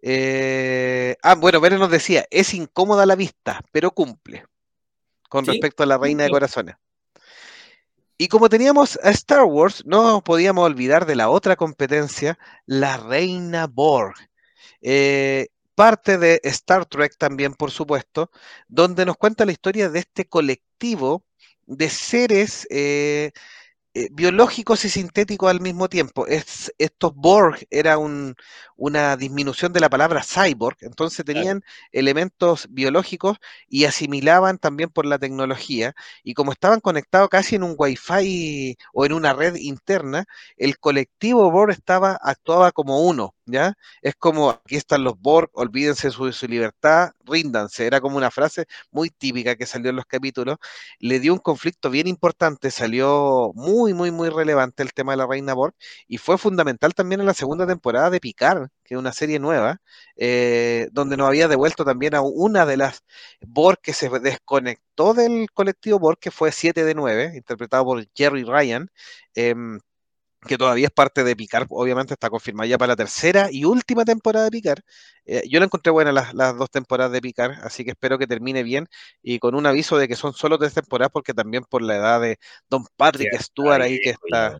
Eh, ah, bueno, Vero nos decía, es incómoda la vista, pero cumple con ¿Sí? respecto a la reina de corazones. Y como teníamos a Star Wars, no podíamos olvidar de la otra competencia, la reina Borg. Eh, parte de Star Trek también, por supuesto, donde nos cuenta la historia de este colectivo de seres eh, eh, biológicos y sintéticos al mismo tiempo. Es, estos Borg era un, una disminución de la palabra cyborg, entonces tenían claro. elementos biológicos y asimilaban también por la tecnología. Y como estaban conectados casi en un wifi o en una red interna, el colectivo Borg estaba, actuaba como uno, ¿ya? Es como, aquí están los Borg, olvídense su, su libertad, ríndanse. Era como una frase muy típica que salió en los capítulos. Le dio un conflicto bien importante, salió muy, muy, muy relevante el tema de la reina Borg y fue fundamental también en la segunda temporada de Picard, que es una serie nueva, eh, donde nos había devuelto también a una de las Borg que se desconectó del colectivo Borg, que fue 7 de 9, interpretado por Jerry Ryan. Eh, que todavía es parte de Picard, obviamente está confirmada ya para la tercera y última temporada de Picard. Eh, yo la encontré buena las, las, dos temporadas de Picard, así que espero que termine bien y con un aviso de que son solo tres temporadas porque también por la edad de Don Patrick sí, Stewart ahí que está...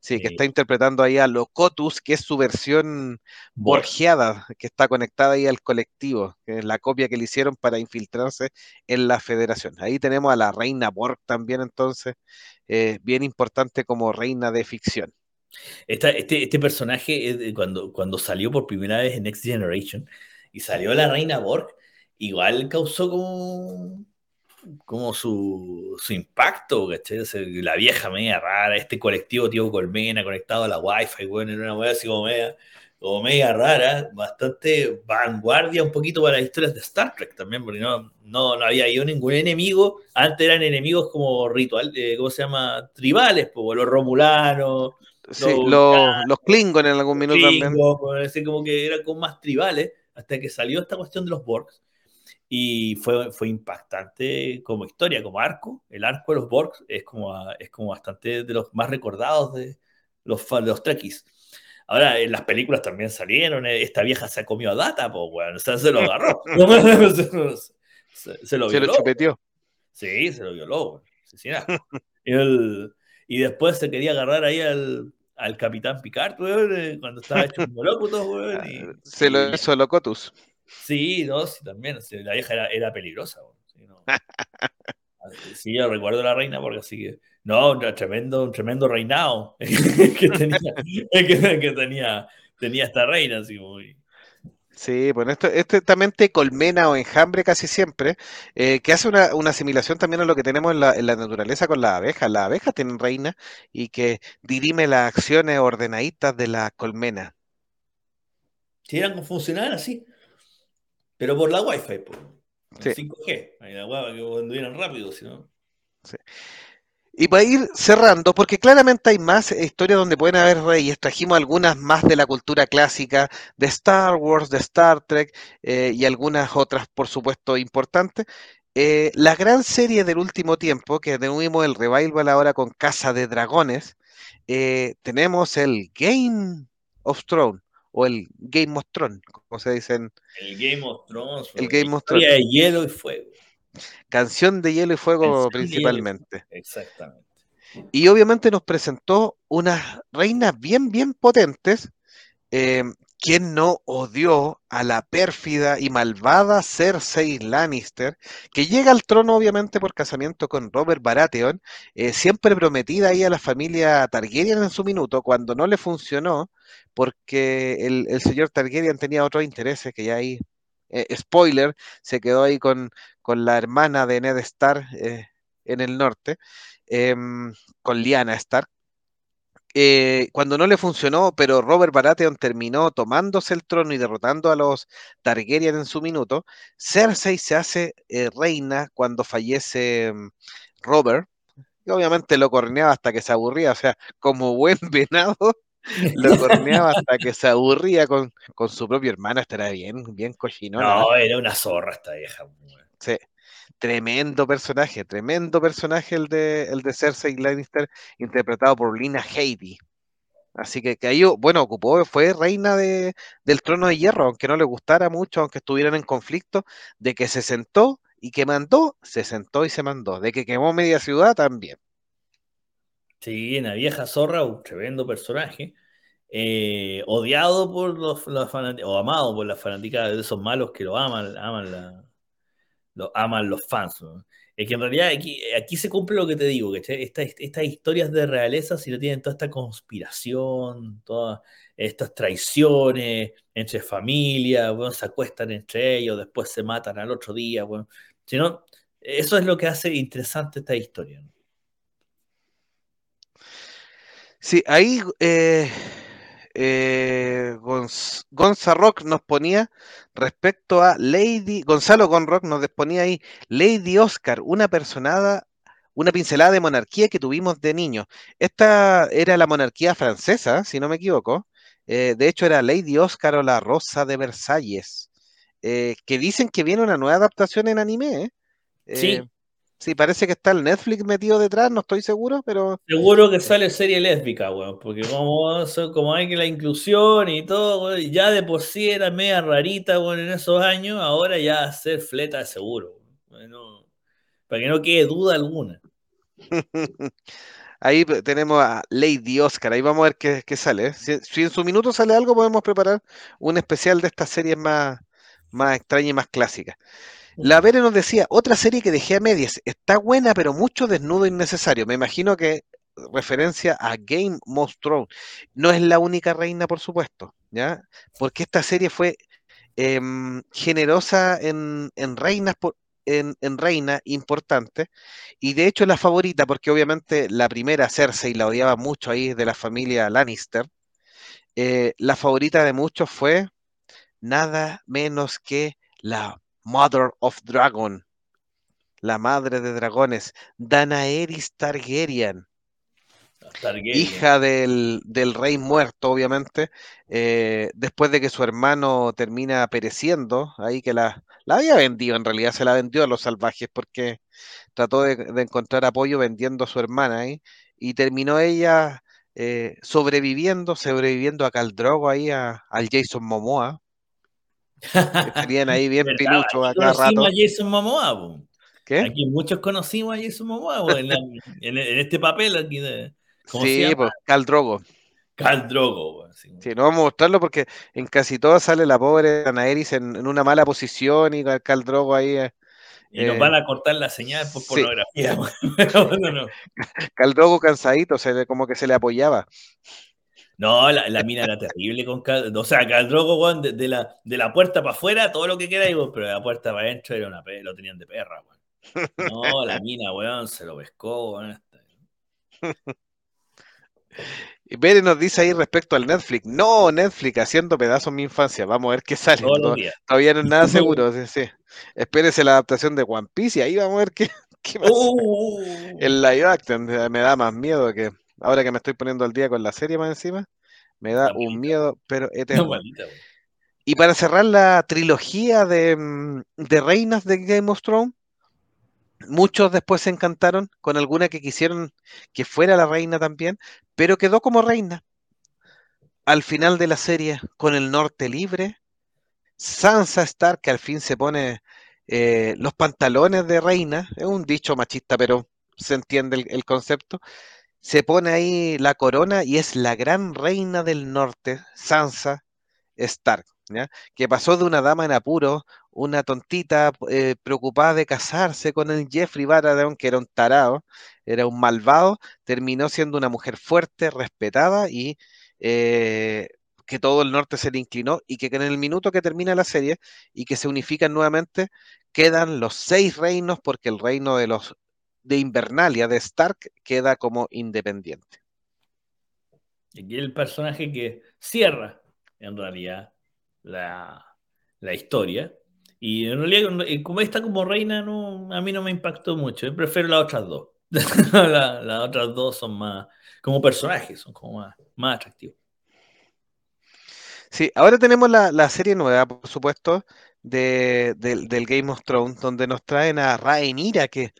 Sí, sí, que está interpretando ahí a Locotus, que es su versión borgeada, que está conectada ahí al colectivo, que es la copia que le hicieron para infiltrarse en la federación. Ahí tenemos a la reina Borg también, entonces, eh, bien importante como reina de ficción. Este, este, personaje, cuando, cuando salió por primera vez en Next Generation y salió la reina Borg, igual causó como como su, su impacto, ¿cachai? O la vieja media rara, este colectivo tío Colmena conectado a la Wi-Fi, bueno, era una wea así como media, como media rara, bastante vanguardia un poquito para las historias de Star Trek también, porque no, no, no había yo ningún enemigo, antes eran enemigos como ritual, eh, ¿cómo se llama? Tribales, pues, los romulanos. Sí, los, los, los Klingon en algún minuto también. Como que eran como más tribales, hasta que salió esta cuestión de los Borgs y fue, fue impactante como historia, como arco. El arco de los Borg es como, es como bastante de los más recordados de los, de los Trekkies. Ahora, en las películas también salieron, eh, esta vieja se comió a Data, pues, bueno, o sea, se lo agarró. se, se, lo violó. Se lo chupeteó. Sí, se lo violó, sí, y, el, y después se quería agarrar ahí al, al Capitán Picard, weón, eh, cuando estaba hecho un weón. Y, se lo hizo Locotus. Sí, no, sí, también. Sí, la vieja era, era peligrosa. Sí, no. sí, yo recuerdo a la reina porque así que. No, un tremendo, un tremendo reinado que, tenía, que, que, tenía, tenía esta reina, así muy. Sí, bueno, esto, esto también te colmena o enjambre casi siempre, eh, que hace una, una, asimilación también a lo que tenemos en la, en la naturaleza con las abejas. Las abejas tienen reina y que dirime las acciones ordenaditas de la colmena. Sí, eran funcionaban así. Pero por la Wi-Fi, por sí. 5G. Ahí la guapa que anduvieran rápido, si no. Sí. Y para ir cerrando, porque claramente hay más historias donde pueden haber reyes, trajimos algunas más de la cultura clásica, de Star Wars, de Star Trek eh, y algunas otras, por supuesto, importantes. Eh, la gran serie del último tiempo, que tuvimos el revival ahora con Casa de Dragones, eh, tenemos el Game of Thrones, o el Game of Thrones, como se dicen. El Game of Thrones. El Game of Thrones. de hielo y fuego. Canción de hielo y fuego principalmente. Exactamente. Y obviamente nos presentó unas reinas bien, bien potentes. Eh, ¿Quién no odió a la pérfida y malvada Cersei Lannister, que llega al trono obviamente por casamiento con Robert Baratheon, eh, siempre prometida ahí a la familia Targaryen en su minuto, cuando no le funcionó, porque el, el señor Targaryen tenía otros intereses, que ya ahí, eh, spoiler, se quedó ahí con, con, la hermana de Ned Stark eh, en el norte, em, con Lyanna Stark. Eh, cuando no le funcionó, pero Robert Baratheon terminó tomándose el trono y derrotando a los Targaryen en su minuto, Cersei se hace reina cuando fallece um, Robert, y obviamente lo corneaba hasta que se aburría, o sea, como buen venado, lo corneaba hasta que se aburría con, con su propio hermano, esta era bien, bien cochinona. No, era una zorra esta vieja. Sí tremendo personaje, tremendo personaje el de, el de Cersei Lannister, interpretado por Lina Headey. Así que, que ahí, bueno, ocupó, fue reina de, del trono de hierro, aunque no le gustara mucho, aunque estuvieran en conflicto, de que se sentó y que mandó, se sentó y se mandó, de que quemó media ciudad también. Sí, una vieja zorra, un tremendo personaje, eh, odiado por los, fanáticos, o amado por las fanáticas de esos malos que lo aman, aman la, lo aman los fans. Es que en realidad aquí, se cumple lo que te digo, que estas historias de realeza, si no tienen toda esta conspiración, todas estas traiciones entre familias, bueno, se acuestan entre ellos, después se matan al otro día, bueno, eso es lo que hace interesante esta historia. Sí, ahí eh, eh, Rock nos ponía respecto a Lady, Gonzalo Gonrock nos ponía ahí, Lady Oscar, una personada, una pincelada de monarquía que tuvimos de niños. Esta era la monarquía francesa, si no me equivoco. Eh, de hecho, era Lady Oscar o la Rosa de Versalles, eh, que dicen que viene una nueva adaptación en anime. ¿eh? sí. Sí, parece que está el Netflix metido detrás, no estoy seguro, pero. Seguro que sale serie lésbica, weón, porque como, como hay que la inclusión y todo, ya de por sí era media rarita, weón, en esos años, ahora ya hacer fleta seguro, bueno, para que no quede duda alguna. Ahí tenemos a Lady Oscar, ahí vamos a ver qué, sale. ¿eh? Si, en su minuto sale algo, podemos preparar un especial de estas series más, más extrañas y más clásicas. La Vere nos decía, otra serie que dejé a medias, está buena, pero mucho desnudo innecesario. Me imagino que referencia a Game of Thrones. No es la única reina, por supuesto, ¿ya? Porque esta serie fue em, generosa en, reinas, en, reina importante, y de hecho la favorita, porque obviamente la primera Cersei la odiaba mucho ahí de la familia Lannister. Eh, la favorita de muchos fue nada menos que la Mother of Dragon, la madre de dragones, Danaeris Targaryen, hija del, rey muerto, obviamente, eh, después de que su hermano termina pereciendo, ahí que la, la había vendido, en realidad se la vendió a los salvajes porque trató de, encontrar apoyo vendiendo a su hermana ahí, y terminó ella eh, sobreviviendo, sobreviviendo a Caldrogo ahí, a, al Jason Momoa, estarían ahí bien piluchos acá rato. a Jason Momoa, ¿Qué? Aquí muchos conocimos a Jason Momoa en, en, este papel aquí de. sí, pues Cal Drogo. Cal Drogo, sí. no vamos a mostrarlo porque en casi todas sale la pobre Anaeris en, en una mala posición y Cal Drogo ahí. Eh, y nos van a cortar la señal por pornografía. Cal Drogo cansadito, se como que se le apoyaba. No, la, la, mina era terrible con Cal, O sea, Caldrogo, weón, de, de, la, de la puerta para afuera, todo lo que queráis, pero de la puerta para adentro era una lo tenían de perra, weón. No, la mina, weón, se lo pescó, weón. Y Bere nos dice ahí respecto al Netflix. No, Netflix haciendo pedazos mi infancia. Vamos a ver qué sale. Todavía no es nada seguro. Sí, sí. Espérese la adaptación de One Piece y ahí vamos a ver qué, ¿Qué más? Uh, El live action me da más miedo que ahora que me estoy poniendo al día con la serie más encima, me da un miedo, pero eterno. Y para cerrar la trilogía de, mm, de reinas de Game of Thrones, muchos después se encantaron con alguna que quisieron que fuera la reina también, pero quedó como reina. Al final de la serie, con el norte libre, Sansa Stark que al fin se pone eh, los pantalones de reina, es un dicho machista, pero se entiende el, el concepto. Se pone ahí la corona y es la gran reina del norte, Sansa Stark. Que pasó de una dama en apuro, una tontita eh, preocupada de casarse con el Jeffrey Baratheon, que era un tarado, era un malvado, terminó siendo una mujer fuerte, respetada y eh, que todo el norte se le inclinó y que en el minuto que termina la serie y que se unifican nuevamente, quedan los seis reinos porque el reino de los de Invernalia, de Stark, queda como independiente. Aquí el personaje que cierra, en realidad, la, la historia. Y en realidad, eh, como está como reina, no, a mí no me impactó mucho. Yo prefiero las otras dos. la- las otras dos son más, como personajes, son como más, más atractivos. Sí, ahora tenemos la, la serie nueva, por supuesto, de, del, del Game of Thrones, donde nos traen a Rhaenyra, que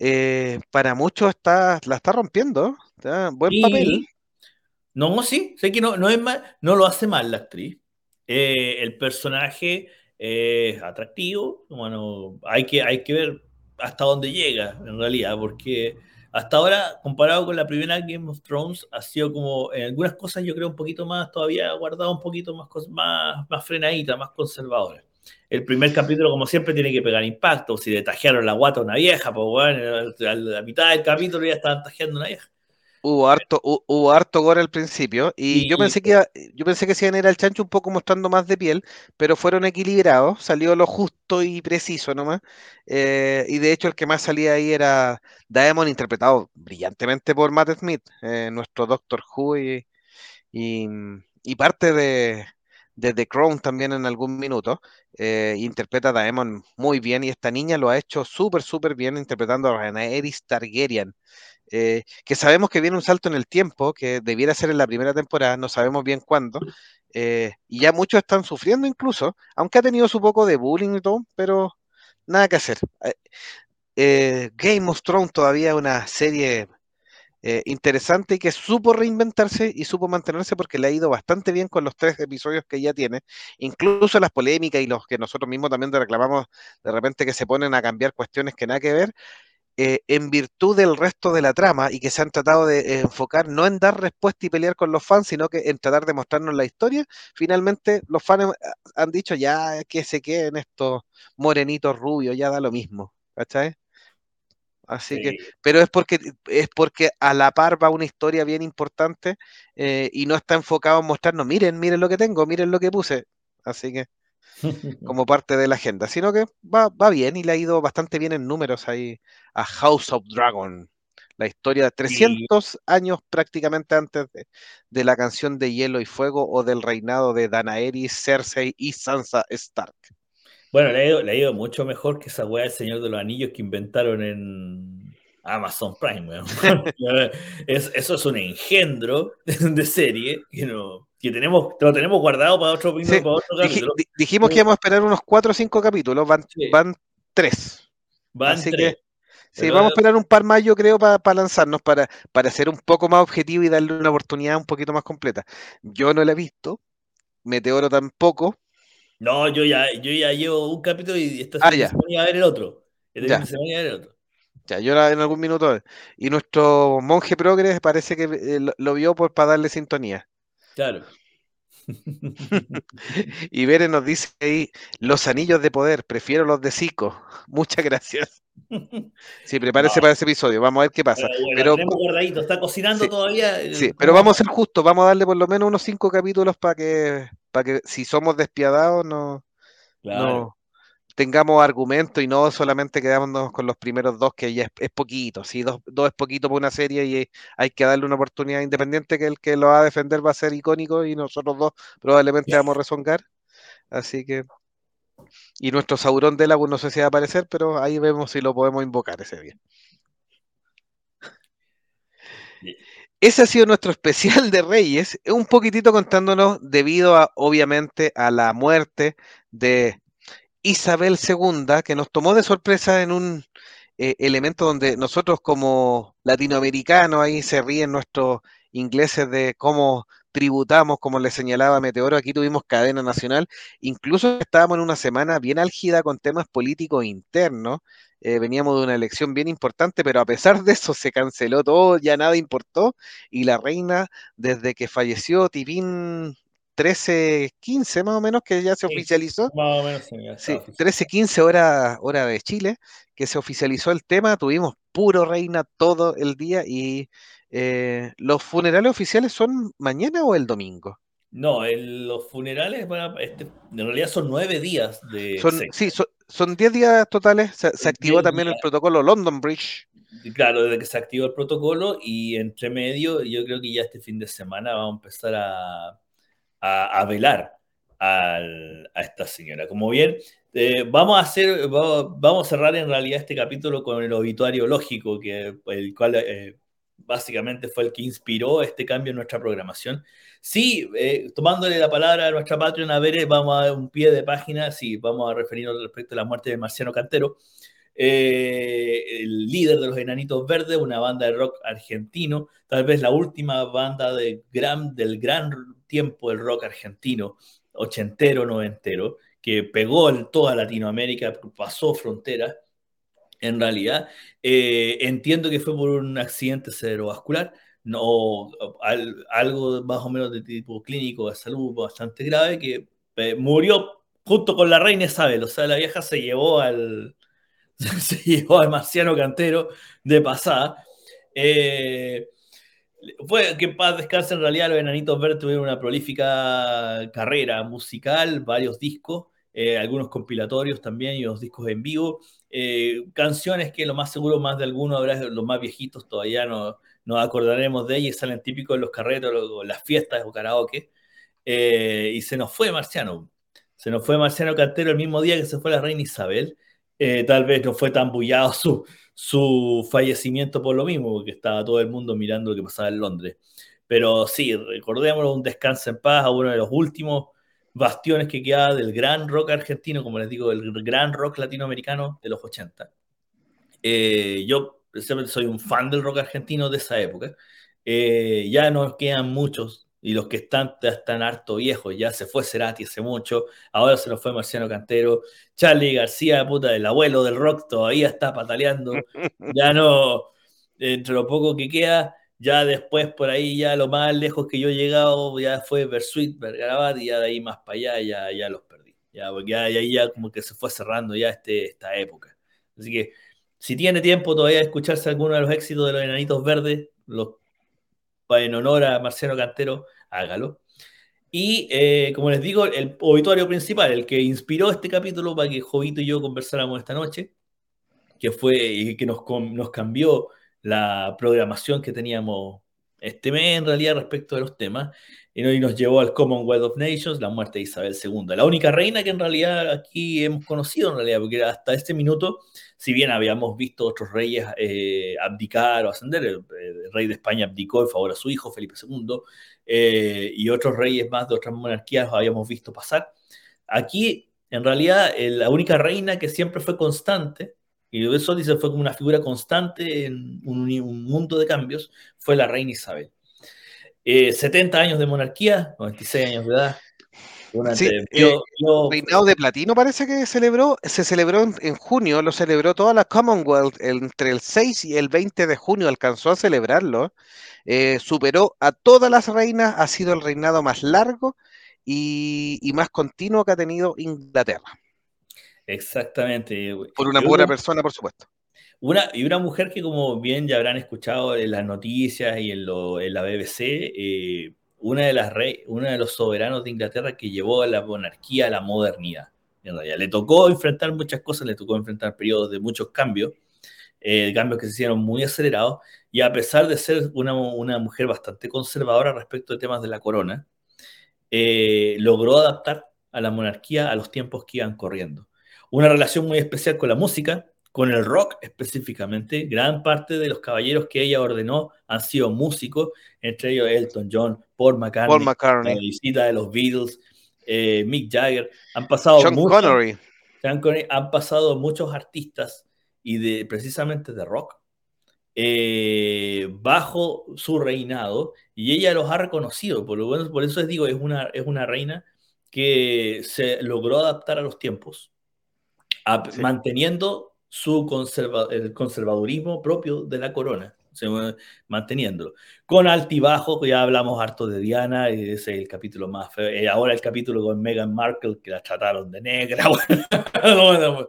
eh, para muchos está, la está rompiendo, buen papel. No, sí, sé que no, no es mal, no lo hace mal la actriz. Eh, el personaje es atractivo, bueno, hay que, hay que ver hasta dónde llega en realidad, porque hasta ahora, comparado con la primera Game of Thrones, ha sido como en algunas cosas yo creo un poquito más, todavía guardado un poquito más, más, más frenadita, más conservadora. El primer capítulo, como siempre, tiene que pegar impacto. Si le tajearon la guata a una vieja, pues bueno, a la mitad del capítulo ya estaban tajeando una vieja. Hubo harto, hu- hubo harto gore al principio, y yo pensé que yo pensé que se iban a ir al chancho un poco mostrando más de piel, pero fueron equilibrados, salió lo justo y preciso nomás. eh, y de hecho el que más salía ahí era Daemon, interpretado brillantemente por Matt Smith, eh, nuestro Doctor Who y, y, y parte de, de The Crown también en algún minuto. eh, interpreta a Daemon muy bien y esta niña lo ha hecho súper, súper bien interpretando a Rhaenyra Targaryen, eh, que sabemos que viene un salto en el tiempo, que debiera ser en la primera temporada, no sabemos bien cuándo. eh, y ya muchos están sufriendo incluso, aunque ha tenido su poco de bullying y todo, pero nada que hacer. Eh, Game of Thrones todavía es una serie eh, interesante y que supo reinventarse y supo mantenerse porque le ha ido bastante bien con los tres episodios que ya tiene, incluso las polémicas y los que nosotros mismos también reclamamos de repente que se ponen a cambiar cuestiones que nada que ver, eh, en virtud del resto de la trama y que se han tratado de eh, enfocar no en dar respuesta y pelear con los fans, sino que en tratar de mostrarnos la historia, finalmente los fans han dicho ya que se queden estos morenitos rubios, ya da lo mismo, ¿cachai? Así que, pero es porque es porque a la par va una historia bien importante eh, y no está enfocado en mostrarnos, miren, miren lo que tengo, miren lo que puse. Así que, como parte de la agenda, sino que va, va bien y le ha ido bastante bien en números ahí a House of Dragon. La historia de sí. 300 años prácticamente antes de, de la canción de Hielo y Fuego o del reinado de Danaeris, Cersei y Sansa Stark. Bueno, le ha, ido, le ha ido mucho mejor que esa weá del Señor de los Anillos que inventaron en Amazon Prime, weón. Es- eso es un engendro de serie que, no, que tenemos, lo tenemos guardado para otro, Sí, para otro capítulo. di- dijimos que íbamos a esperar unos 4 o 5 capítulos, van, Sí, van 3. van Así que sí, Pero vamos a esperar un par más, yo creo, para lanzarnos, para, para ser un poco más objetivo y darle una oportunidad un poquito más completa. Yo no la he visto, Meteoro tampoco. No, yo ya, yo ya llevo un capítulo y este Ah, semana iba a ver el otro. Fin ya, semana iba a ver el otro. ya, yo la- en algún minuto. Y nuestro monje progres parece que eh, lo, lo vio por, para darle sintonía. Claro. Y Bere nos dice ahí, los anillos de poder, prefiero los de Zico. Muchas gracias. Sí, prepárese No, para ese episodio, vamos a ver qué pero pasa. bueno, Pero tenemos guardadito, está cocinando sí, todavía. Sí, pero vamos a ser justos, vamos a darle por lo menos unos cinco capítulos para que, para que si somos despiadados no, Claro. no tengamos argumento y no solamente quedamos con los primeros dos, que ya es, es poquito. Si dos, dos es poquito para una serie y hay que darle una oportunidad independiente que el que lo va a defender va a ser icónico y nosotros dos probablemente vamos a rezongar. Así que Y nuestro Saurón de Lago no sé si va a aparecer, pero ahí vemos si lo podemos invocar ese día. Ese ha sido nuestro especial de Reyes, un poquitito contándonos debido a, obviamente, a la muerte de Isabel II, que nos tomó de sorpresa en un eh, elemento donde nosotros como latinoamericanos, ahí se ríen nuestros ingleses de cómo tributamos, como le señalaba Meteoro, aquí tuvimos cadena nacional, incluso estábamos en una semana bien álgida con temas políticos internos, eh, veníamos de una elección bien importante, pero a pesar de eso se canceló todo, ya nada importó, y la reina, desde que falleció Tipín 13, 15 más o menos, que ya se Sí, oficializó, Más o menos, sí, sí, oficial. 13, 15 horas hora de Chile, que se oficializó el tema, tuvimos puro reina todo el día y eh, los funerales oficiales son mañana o el domingo. No, el- los funerales, van a- este, en realidad son nueve días de Son, sí, son, son 10 días totales. Se, se Son activó 10 también el protocolo London Bridge. claro, desde que se activó el protocolo y entre medio, yo creo que ya este fin de semana vamos a empezar a, a, a velar al- a esta señora. Como bien, eh, vamos a hacer, vamos, vamos a cerrar en realidad este capítulo con el obituario lógico, que el cual eh, básicamente fue el que inspiró este cambio en nuestra programación. Sí, eh, tomándole la palabra a nuestra Patreon, a ver, vamos a un pie de página, sí, vamos a referirnos respecto a la muerte de Marciano Cantero, eh, el líder de los Enanitos Verdes, una banda de rock argentino, tal vez la última banda de gran, del gran tiempo del rock argentino, ochentero, noventero, que pegó en toda Latinoamérica, pasó fronteras. En realidad, eh, entiendo que fue por un accidente cerebrovascular, no al, algo más o menos de tipo clínico de salud bastante grave, que eh, murió junto con la reina Isabel. O sea, la vieja se llevó al, se llevó al marciano cantero de pasada. Eh, fue que paz descanse en realidad los Enanitos Verdes tuvieron una prolífica carrera musical, varios discos, eh, algunos compilatorios también y los discos en vivo, eh, canciones que lo más seguro más de algunos habrá, los más viejitos todavía no nos acordaremos de ellas, salen típicos en los carretos, o las fiestas o karaoke, eh, y se nos fue Marciano, se nos fue Marciano Cantero el mismo día que se fue la reina Isabel, eh, tal vez no fue tan bullado su, su fallecimiento por lo mismo, porque estaba todo el mundo mirando lo que pasaba en Londres. Pero sí, recordémoslo, un descanso en paz a uno de los últimos bastiones que queda del gran rock argentino, como les digo, del gran rock latinoamericano de los 80. Eh, yo soy un fan del rock argentino de esa época. Eh, ya nos quedan muchos, y los que están ya están harto viejos, ya se fue Cerati hace mucho, ahora se nos fue Marciano Cantero, Charlie García, puta, el abuelo del rock, todavía está pataleando, ya no, entre lo poco que queda, ya después por ahí, ya lo más lejos que yo he llegado, ya fue Bersuit, Bergarabat, y ya de ahí más para allá, ya, ya los perdí, ya, porque ya, ya, ya como que se fue cerrando ya este, esta época. Así que, si tiene tiempo todavía de escucharse alguno de los éxitos de los Enanitos Verdes, los en honor a Marciano Cantero, hágalo. Y eh, como les digo, el obituario principal, el que inspiró este capítulo para que Jovito y yo conversáramos esta noche, que fue y que nos, nos cambió la programación que teníamos este mes en realidad respecto de los temas, y nos llevó al Commonwealth of Nations, la muerte de Isabel II, la única reina que en realidad aquí hemos conocido en realidad, porque hasta este minuto, si bien habíamos visto otros reyes eh, abdicar o ascender, el, el, rey de España abdicó en favor a su hijo, Felipe II, eh, y otros reyes más de otras monarquías habíamos visto pasar. Aquí, en realidad, eh, la única reina que siempre fue constante, y eso dice fue como una figura constante en un, un mundo de cambios, fue la reina Isabel. Eh, 70 años de monarquía, 96 años de edad. Sí, eh, yo, reinado de platino parece que celebró, se celebró en, en, junio, lo celebró toda la Commonwealth entre el 6 y el 20 de junio, alcanzó a celebrarlo, eh, superó a todas las reinas, ha sido el reinado más largo y, y más continuo que ha tenido Inglaterra. Exactamente. Por una pura persona, por supuesto. Una, y una mujer que, como bien ya habrán escuchado en las noticias y en, lo, en la BBC, eh, una de las rey, una de los soberanos de Inglaterra que llevó a la monarquía a la modernidad. En realidad, le tocó enfrentar muchas cosas, le tocó enfrentar periodos de muchos cambios, eh, cambios que se hicieron muy acelerados, y a pesar de ser una, una mujer bastante conservadora respecto de temas de la corona, eh, logró adaptar a la monarquía a los tiempos que iban corriendo. Una relación muy especial con la música, con el rock específicamente. Gran parte de los caballeros que ella ordenó han sido músicos, entre ellos Elton John, Paul McCartney, McCartney. la visita de los Beatles, eh, Mick Jagger. Han pasado muchos, Connery. Sean Connery, han pasado muchos artistas y de precisamente de rock eh, bajo su reinado y ella los ha reconocido. Por, lo bueno, por eso les digo, es una, es una reina que se logró adaptar a los tiempos, a, Sí. manteniendo su conserva, el conservadurismo propio de la corona, manteniéndolo. Con altibajos, ya hablamos harto de Diana, y ese es el capítulo más feo. Eh, ahora el capítulo con Meghan Markle, que la trataron de negra. bueno,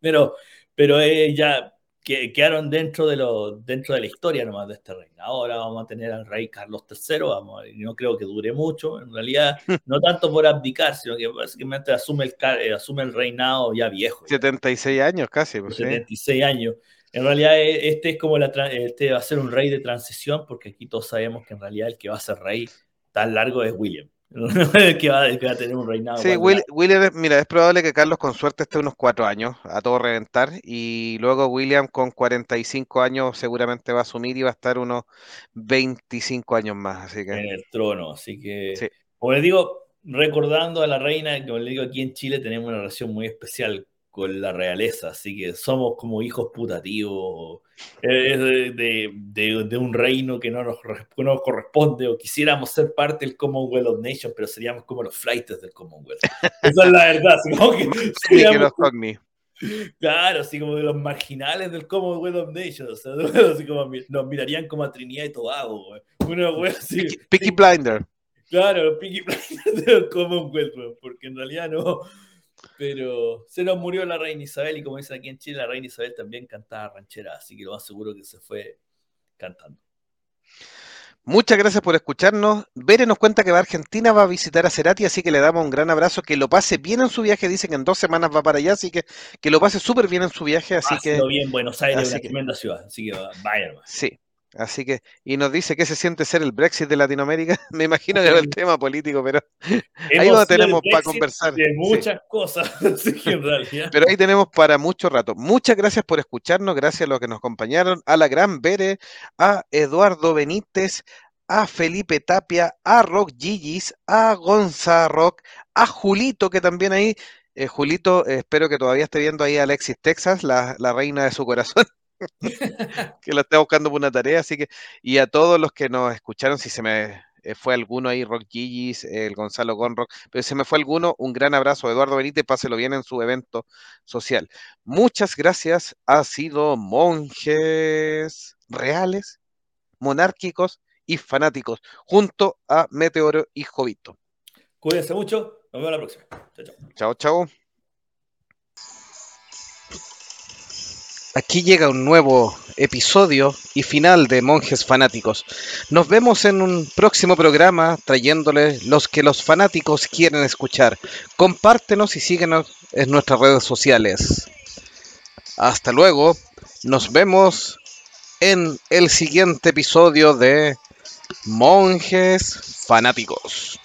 pero, pero eh, ya que, quedaron dentro de, lo, dentro de la historia nomás de este reino. Ahora vamos a tener al rey Carlos III, vamos, y no creo que dure mucho, en realidad, no tanto por abdicar, sino que básicamente asume el, eh, asume el reinado ya viejo. ya. 76 años casi. Pues, sí. 76 años. En realidad, eh, este es como la, este va a ser un rey de transición, porque aquí todos sabemos que en realidad el que va a ser rey tan largo es William. que va, que va a tener un reinado. Sí, Will-. William, mira, es probable que Carlos con suerte esté unos cuatro años a todo reventar y luego William con 45 años seguramente va a asumir y va a estar unos 25 años más, así que en el trono. Así que, Sí. como les digo, recordando a la reina, como les digo, aquí en Chile tenemos una relación muy especial con la realeza, así que somos como hijos putativos eh, de, de- de- de un reino que no nos, no nos corresponde, o quisiéramos ser parte del Commonwealth of Nations, pero seríamos como los flights del Commonwealth. Esa es la verdad, como que seríamos. Claro, así como de los marginales del Commonwealth of Nations. O sea, así como nos mirarían como a Trinidad y Tobago. Una wea así. Peaky, Blinder. Claro, Peaky Blinders del Commonwealth, porque en realidad no. Pero se nos murió la reina Isabel y como dicen aquí en Chile, la reina Isabel también cantaba ranchera, así que lo más seguro que se fue cantando. Muchas gracias por escucharnos. Bere nos cuenta que va a Argentina, va a visitar a Cerati, así que le damos un gran abrazo, que lo pase bien en su viaje, dicen que en dos semanas va para allá, así que que lo pase súper bien en su viaje, así que bien, Buenos Aires una que- tremenda ciudad, así que va- vaya sí. Así que, y nos dice que se siente ser el Brexit de Latinoamérica. Me imagino que era el tema político, pero ahí lo tenemos para conversar. De sí. muchas cosas, en realidad. Pero ahí tenemos para mucho rato. Muchas gracias por escucharnos, gracias a los que nos acompañaron, a la gran Bere, a Eduardo Benítez, a Felipe Tapia, a Rock Gigis, a Gonza Rock, a Julito, que también ahí, eh, Julito, eh, espero que todavía esté viendo ahí a Alexis Texas, la, la reina de su corazón, que la está buscando por una tarea, así que, y a todos los que nos escucharon, si se me eh, fue alguno ahí, Rock Gigis, el Gonzalo Gonrock, pero si se me fue alguno, un gran abrazo, Eduardo Benítez, páselo bien en su evento social. Muchas gracias, ha sido monjes reales, monárquicos y fanáticos, junto a Meteoro y Jovito. Cuídense mucho, nos vemos la próxima. Chao, chao. Chao, chao. Aquí llega un nuevo episodio y final de Monjes Fanáticos. Nos vemos en un próximo programa trayéndoles los que los fanáticos quieren escuchar. Compártenos y síguenos en nuestras redes sociales. Hasta luego. Nos vemos en el siguiente episodio de Monjes Fanáticos.